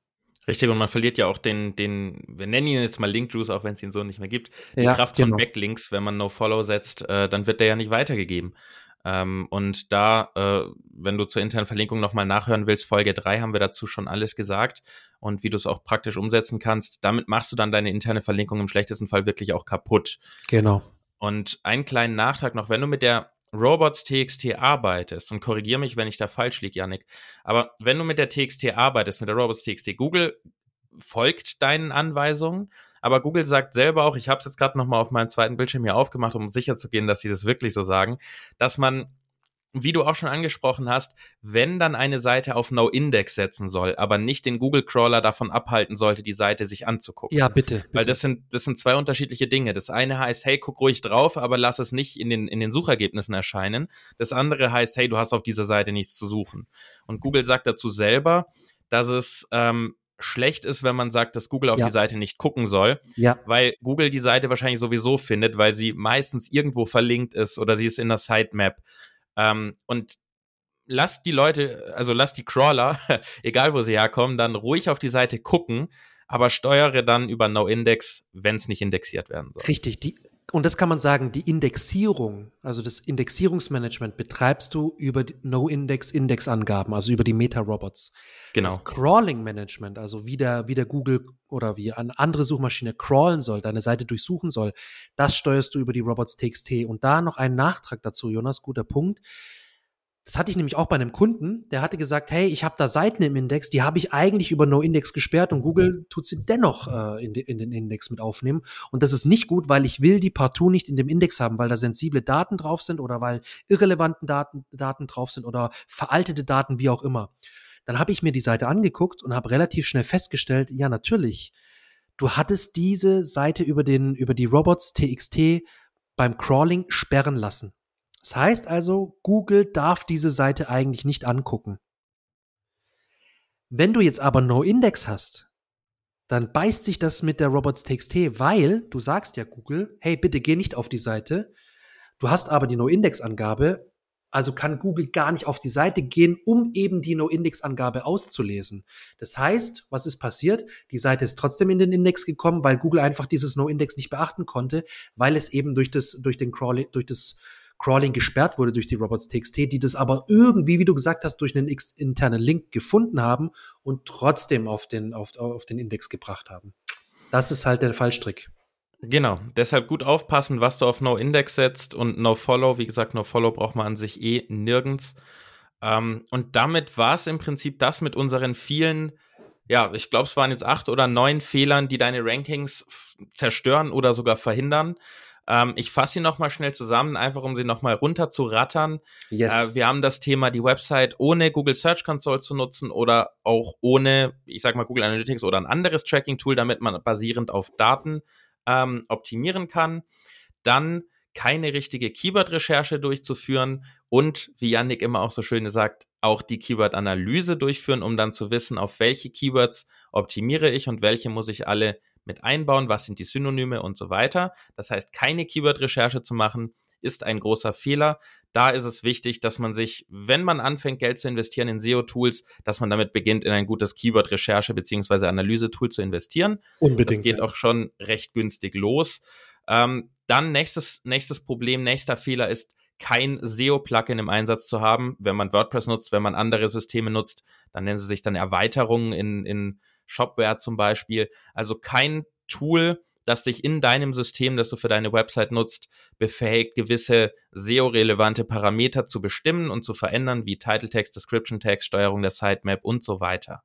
Speaker 1: Richtig, und man verliert ja auch den, den, wir nennen ihn jetzt mal Link Juice, auch wenn es ihn so nicht mehr gibt, die
Speaker 2: ja,
Speaker 1: Kraft genau. von Backlinks, wenn man No Follow setzt, äh, dann wird der ja nicht weitergegeben. Ähm, und da, äh, wenn du zur internen Verlinkung nochmal nachhören willst, Folge 3 haben wir dazu schon alles gesagt und wie du es auch praktisch umsetzen kannst. Damit machst du dann deine interne Verlinkung im schlechtesten Fall wirklich auch kaputt.
Speaker 2: Genau.
Speaker 1: Und einen kleinen Nachtrag noch, wenn du mit der Robots.txt arbeitest, und korrigiere mich, wenn ich da falsch liege, Yannick, aber wenn du mit der TXT arbeitest, mit der Robots.txt, Google folgt deinen Anweisungen, aber Google sagt selber auch, ich habe es jetzt gerade nochmal auf meinem zweiten Bildschirm hier aufgemacht, um sicher zu gehen, dass sie das wirklich so sagen, dass man wie du auch schon angesprochen hast, wenn dann eine Seite auf No-Index setzen soll, aber nicht den Google-Crawler davon abhalten sollte, die Seite sich anzugucken.
Speaker 2: Ja, bitte, bitte.
Speaker 1: Weil das sind, das sind zwei unterschiedliche Dinge. Das eine heißt, hey, guck ruhig drauf, aber lass es nicht in den, in den Suchergebnissen erscheinen. Das andere heißt, hey, du hast auf dieser Seite nichts zu suchen. Und Google sagt dazu selber, dass es ähm, schlecht ist, wenn man sagt, dass Google auf ja. die Seite nicht gucken soll,
Speaker 2: ja.
Speaker 1: weil Google die Seite wahrscheinlich sowieso findet, weil sie meistens irgendwo verlinkt ist oder sie ist in der Sitemap. Ähm, und lasst die Leute, also lasst die Crawler, egal wo sie herkommen, dann ruhig auf die Seite gucken, aber steuere dann über No-Index, wenn es nicht indexiert werden soll.
Speaker 2: Richtig, die, und das kann man sagen, die Indexierung, also das Indexierungsmanagement betreibst du über No-Index-Indexangaben, also über die Meta-Robots.
Speaker 1: Genau.
Speaker 2: Das Crawling-Management, also wie der, wie der Google oder wie eine andere Suchmaschine crawlen soll, deine Seite durchsuchen soll, das steuerst du über die Robots.txt. Und da noch ein Nachtrag dazu, Jonas, guter Punkt. Das hatte ich nämlich auch bei einem Kunden, der hatte gesagt, hey, ich habe da Seiten im Index, die habe ich eigentlich über No-Index gesperrt und Google tut sie dennoch äh, in, de, in, den Index mit aufnehmen. Und das ist nicht gut, weil ich will die partout nicht in dem Index haben, weil da sensible Daten drauf sind oder weil irrelevanten Daten, Daten drauf sind oder veraltete Daten, wie auch immer. Dann habe ich mir die Seite angeguckt und habe relativ schnell festgestellt, ja, natürlich, du hattest diese Seite über, den, über die Robots TXT beim Crawling sperren lassen. Das heißt also, Google darf diese Seite eigentlich nicht angucken. Wenn du jetzt aber No-Index hast, dann beißt sich das mit der Robots.txt, weil du sagst ja Google, hey, bitte geh nicht auf die Seite. Du hast aber die No-Index-Angabe, also kann Google gar nicht auf die Seite gehen, um eben die No-Index-Angabe auszulesen. Das heißt, was ist passiert? Die Seite ist trotzdem in den Index gekommen, weil Google einfach dieses No-Index nicht beachten konnte, weil es eben durch das, durch den Crawl, durch das Crawling gesperrt wurde durch die Robots.txt, die das aber irgendwie, wie du gesagt hast, durch einen internen Link gefunden haben und trotzdem auf den, auf, auf den Index gebracht haben. Das ist halt der Fallstrick.
Speaker 1: Genau, deshalb gut aufpassen, was du auf No-Index setzt und No-Follow. Wie gesagt, No-Follow braucht man an sich eh nirgends. Ähm, und damit war es im Prinzip das mit unseren vielen, ja, ich glaube, es waren jetzt acht oder neun Fehlern, die deine Rankings zerstören oder sogar verhindern. Ähm, ich fasse sie nochmal schnell zusammen, einfach um sie nochmal runter zu rattern. Yes. Äh, wir haben das Thema, die Website ohne Google Search Console zu nutzen oder auch ohne, ich sag mal, Google Analytics oder ein anderes Tracking-Tool, damit man basierend auf Daten ähm, optimieren kann. Dann keine richtige Keyword-Recherche durchzuführen und, wie Yannick immer auch so schön sagt, auch die Keyword-Analyse durchführen, um dann zu wissen, auf welche Keywords optimiere ich und welche muss ich alle mit einbauen, was sind die Synonyme und so weiter. Das heißt, keine Keyword-Recherche zu machen, ist ein großer Fehler. Da ist es wichtig, dass man sich, wenn man anfängt, Geld zu investieren in SEO-Tools, dass man damit beginnt, in ein gutes Keyword-Recherche- bzw. Analyse-Tool zu investieren. Unbedingt. Das geht ja. auch schon recht günstig los. Ähm, dann nächstes, nächstes Problem, nächster Fehler ist, kein SEO-Plugin im Einsatz zu haben. Wenn man WordPress nutzt, wenn man andere Systeme nutzt, dann nennen sie sich dann Erweiterungen in, in Shopware zum Beispiel. Also kein Tool, das dich in deinem System, das du für deine Website nutzt, befähigt, gewisse SEO-relevante Parameter zu bestimmen und zu verändern, wie Title Text, Description Text, Steuerung der Sitemap und so weiter.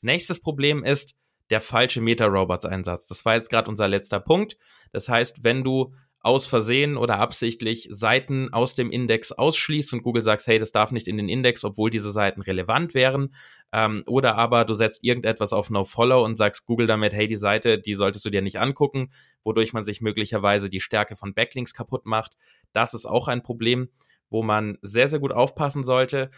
Speaker 1: Nächstes Problem ist der falsche Meta-Robots-Einsatz. Das war jetzt gerade unser letzter Punkt. Das heißt, wenn du aus Versehen oder absichtlich Seiten aus dem Index ausschließt und Google sagt, hey, das darf nicht in den Index, obwohl diese Seiten relevant wären. Ähm, oder aber du setzt irgendetwas auf No-Follow und sagst Google damit, hey, die Seite, die solltest du dir nicht angucken, wodurch man sich möglicherweise die Stärke von Backlinks kaputt macht. Das ist auch ein Problem, wo man sehr, sehr gut aufpassen sollte.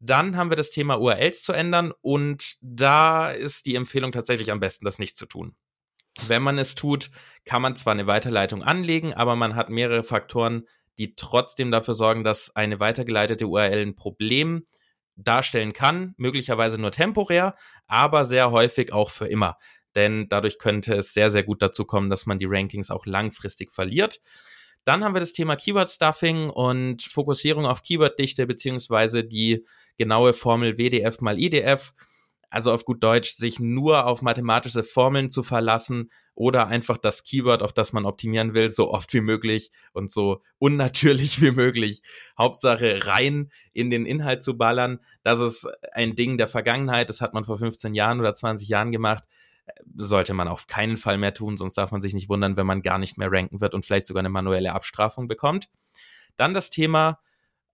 Speaker 1: Dann haben wir das Thema URLs zu ändern und da ist die Empfehlung tatsächlich am besten, das nicht zu tun. Wenn man es tut, kann man zwar eine Weiterleitung anlegen, aber man hat mehrere Faktoren, die trotzdem dafür sorgen, dass eine weitergeleitete URL ein Problem darstellen kann, möglicherweise nur temporär, aber sehr häufig auch für immer. Denn dadurch könnte es sehr, sehr gut dazu kommen, dass man die Rankings auch langfristig verliert. Dann haben wir das Thema Keyword Stuffing und Fokussierung auf Keyworddichte beziehungsweise die genaue Formel WDF mal IDF also auf gut Deutsch, sich nur auf mathematische Formeln zu verlassen oder einfach das Keyword, auf das man optimieren will, so oft wie möglich und so unnatürlich wie möglich, Hauptsache rein in den Inhalt zu ballern. Das ist ein Ding der Vergangenheit, das hat man vor 15 Jahren oder 20 Jahren gemacht. Sollte man auf keinen Fall mehr tun, sonst darf man sich nicht wundern, wenn man gar nicht mehr ranken wird und vielleicht sogar eine manuelle Abstrafung bekommt. Dann das Thema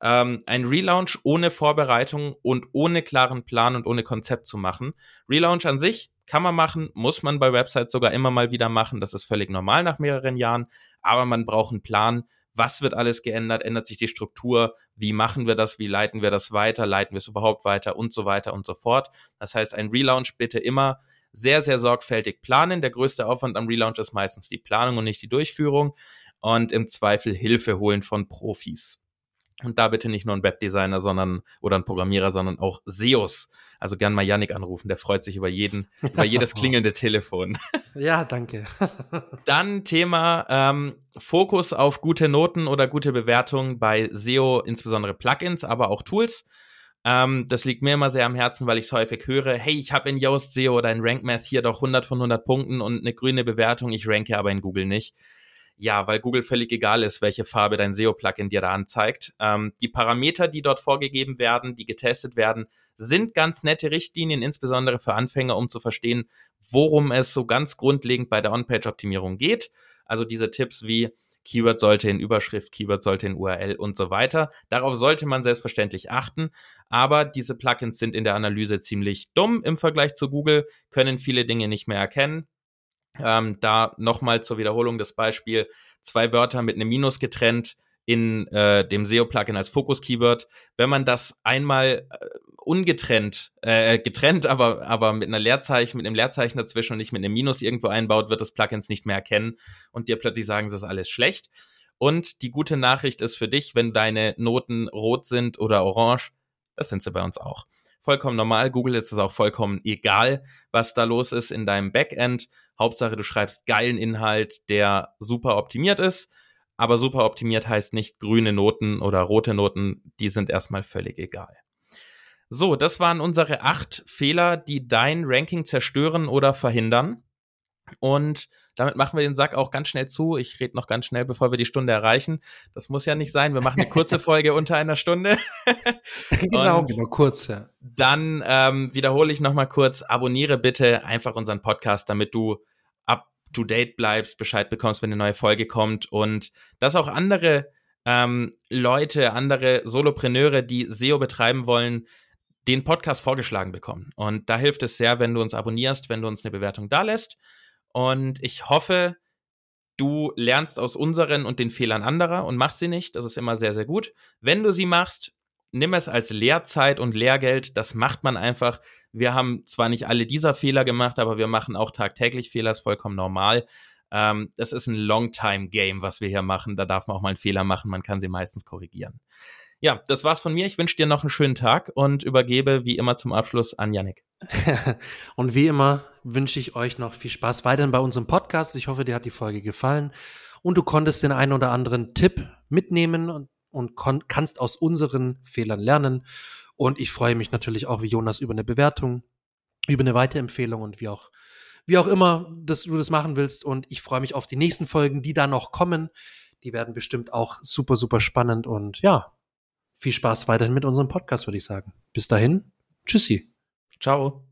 Speaker 1: ähm, ein Relaunch ohne Vorbereitung und ohne klaren Plan und ohne Konzept zu machen. Relaunch an sich kann man machen, muss man bei Websites sogar immer mal wieder machen. Das ist völlig normal nach mehreren Jahren, aber man braucht einen Plan. Was wird alles geändert? Ändert sich die Struktur? Wie machen wir das? Wie leiten wir das weiter? Leiten wir es überhaupt weiter? Und so weiter und so fort. Das heißt, ein Relaunch bitte immer sehr, sehr sorgfältig planen. Der größte Aufwand am Relaunch ist meistens die Planung und nicht die Durchführung. Und im Zweifel Hilfe holen von Profis. Und da bitte nicht nur ein Webdesigner, sondern oder ein Programmierer, sondern auch SEOs. Also gern mal Yannick anrufen, der freut sich über jeden, über jedes klingelnde Telefon.
Speaker 2: Ja, danke.
Speaker 1: Dann Thema ähm, Fokus auf gute Noten oder gute Bewertungen bei SEO, insbesondere Plugins, aber auch Tools. Ähm, das liegt mir immer sehr am Herzen, weil ich es häufig höre. Hey, ich habe in Yoast SEO oder in RankMath hier doch 100 von 100 Punkten und eine grüne Bewertung. Ich ranke aber in Google nicht. Ja, weil Google völlig egal ist, welche Farbe dein SEO-Plugin dir da anzeigt. Ähm, die Parameter, die dort vorgegeben werden, die getestet werden, sind ganz nette Richtlinien, insbesondere für Anfänger, um zu verstehen, worum es so ganz grundlegend bei der On-Page-Optimierung geht. Also diese Tipps wie Keyword sollte in Überschrift, Keyword sollte in URL und so weiter. Darauf sollte man selbstverständlich achten, aber diese Plugins sind in der Analyse ziemlich dumm im Vergleich zu Google, können viele Dinge nicht mehr erkennen. Ähm, da nochmal zur Wiederholung das Beispiel, zwei Wörter mit einem Minus getrennt in äh, dem SEO-Plugin als Fokus-Keyword. Wenn man das einmal äh, ungetrennt, äh, getrennt, aber, aber mit einer Leerzeichen, mit einem Leerzeichen dazwischen und nicht mit einem Minus irgendwo einbaut, wird das Plugins nicht mehr erkennen und dir plötzlich sagen, es ist alles schlecht. Und die gute Nachricht ist für dich, wenn deine Noten rot sind oder orange, das sind sie bei uns auch. Vollkommen normal. Google ist es auch vollkommen egal, was da los ist in deinem Backend. Hauptsache, du schreibst geilen Inhalt, der super optimiert ist. aber super optimiert heißt nicht grüne Noten oder rote Noten, die sind erstmal völlig egal. So, das waren unsere acht Fehler, die dein Ranking zerstören oder verhindern. Und damit machen wir den Sack auch ganz schnell zu. Ich rede noch ganz schnell, bevor wir die Stunde erreichen. Das muss ja nicht sein. Wir machen eine kurze Folge unter einer Stunde.
Speaker 2: genau, genau, kurz, ja.
Speaker 1: Dann ähm, wiederhole ich nochmal kurz, abonniere bitte einfach unseren Podcast, damit du up to date bleibst, Bescheid bekommst, wenn eine neue Folge kommt und dass auch andere ähm, Leute, andere Solopreneure, die SEO betreiben wollen, den Podcast vorgeschlagen bekommen. Und da hilft es sehr, wenn du uns abonnierst, wenn du uns eine Bewertung da lässt. Und ich hoffe, du lernst aus unseren und den Fehlern anderer und machst sie nicht. Das ist immer sehr, sehr gut. Wenn du sie machst, nimm es als Lehrzeit und Lehrgeld. Das macht man einfach. Wir haben zwar nicht alle dieser Fehler gemacht, aber wir machen auch tagtäglich Fehler, ist vollkommen normal. Ähm, das ist ein Longtime-Game, was wir hier machen. Da darf man auch mal einen Fehler machen. Man kann sie meistens korrigieren. Ja, das war's von mir. Ich wünsche dir noch einen schönen Tag und übergebe wie immer zum Abschluss an Yannick.
Speaker 2: und wie immer wünsche ich euch noch viel Spaß weiterhin bei unserem Podcast. Ich hoffe, dir hat die Folge gefallen und du konntest den einen oder anderen Tipp mitnehmen und, und kannst aus unseren Fehlern lernen. Und ich freue mich natürlich auch wie Jonas über eine Bewertung, über eine Weiterempfehlung und wie auch, wie auch immer, dass du das machen willst. Und ich freue mich auf die nächsten Folgen, die da noch kommen. Die werden bestimmt auch super, super spannend. Und ja, viel Spaß weiterhin mit unserem Podcast, würde ich sagen. Bis dahin, tschüssi.
Speaker 1: Ciao.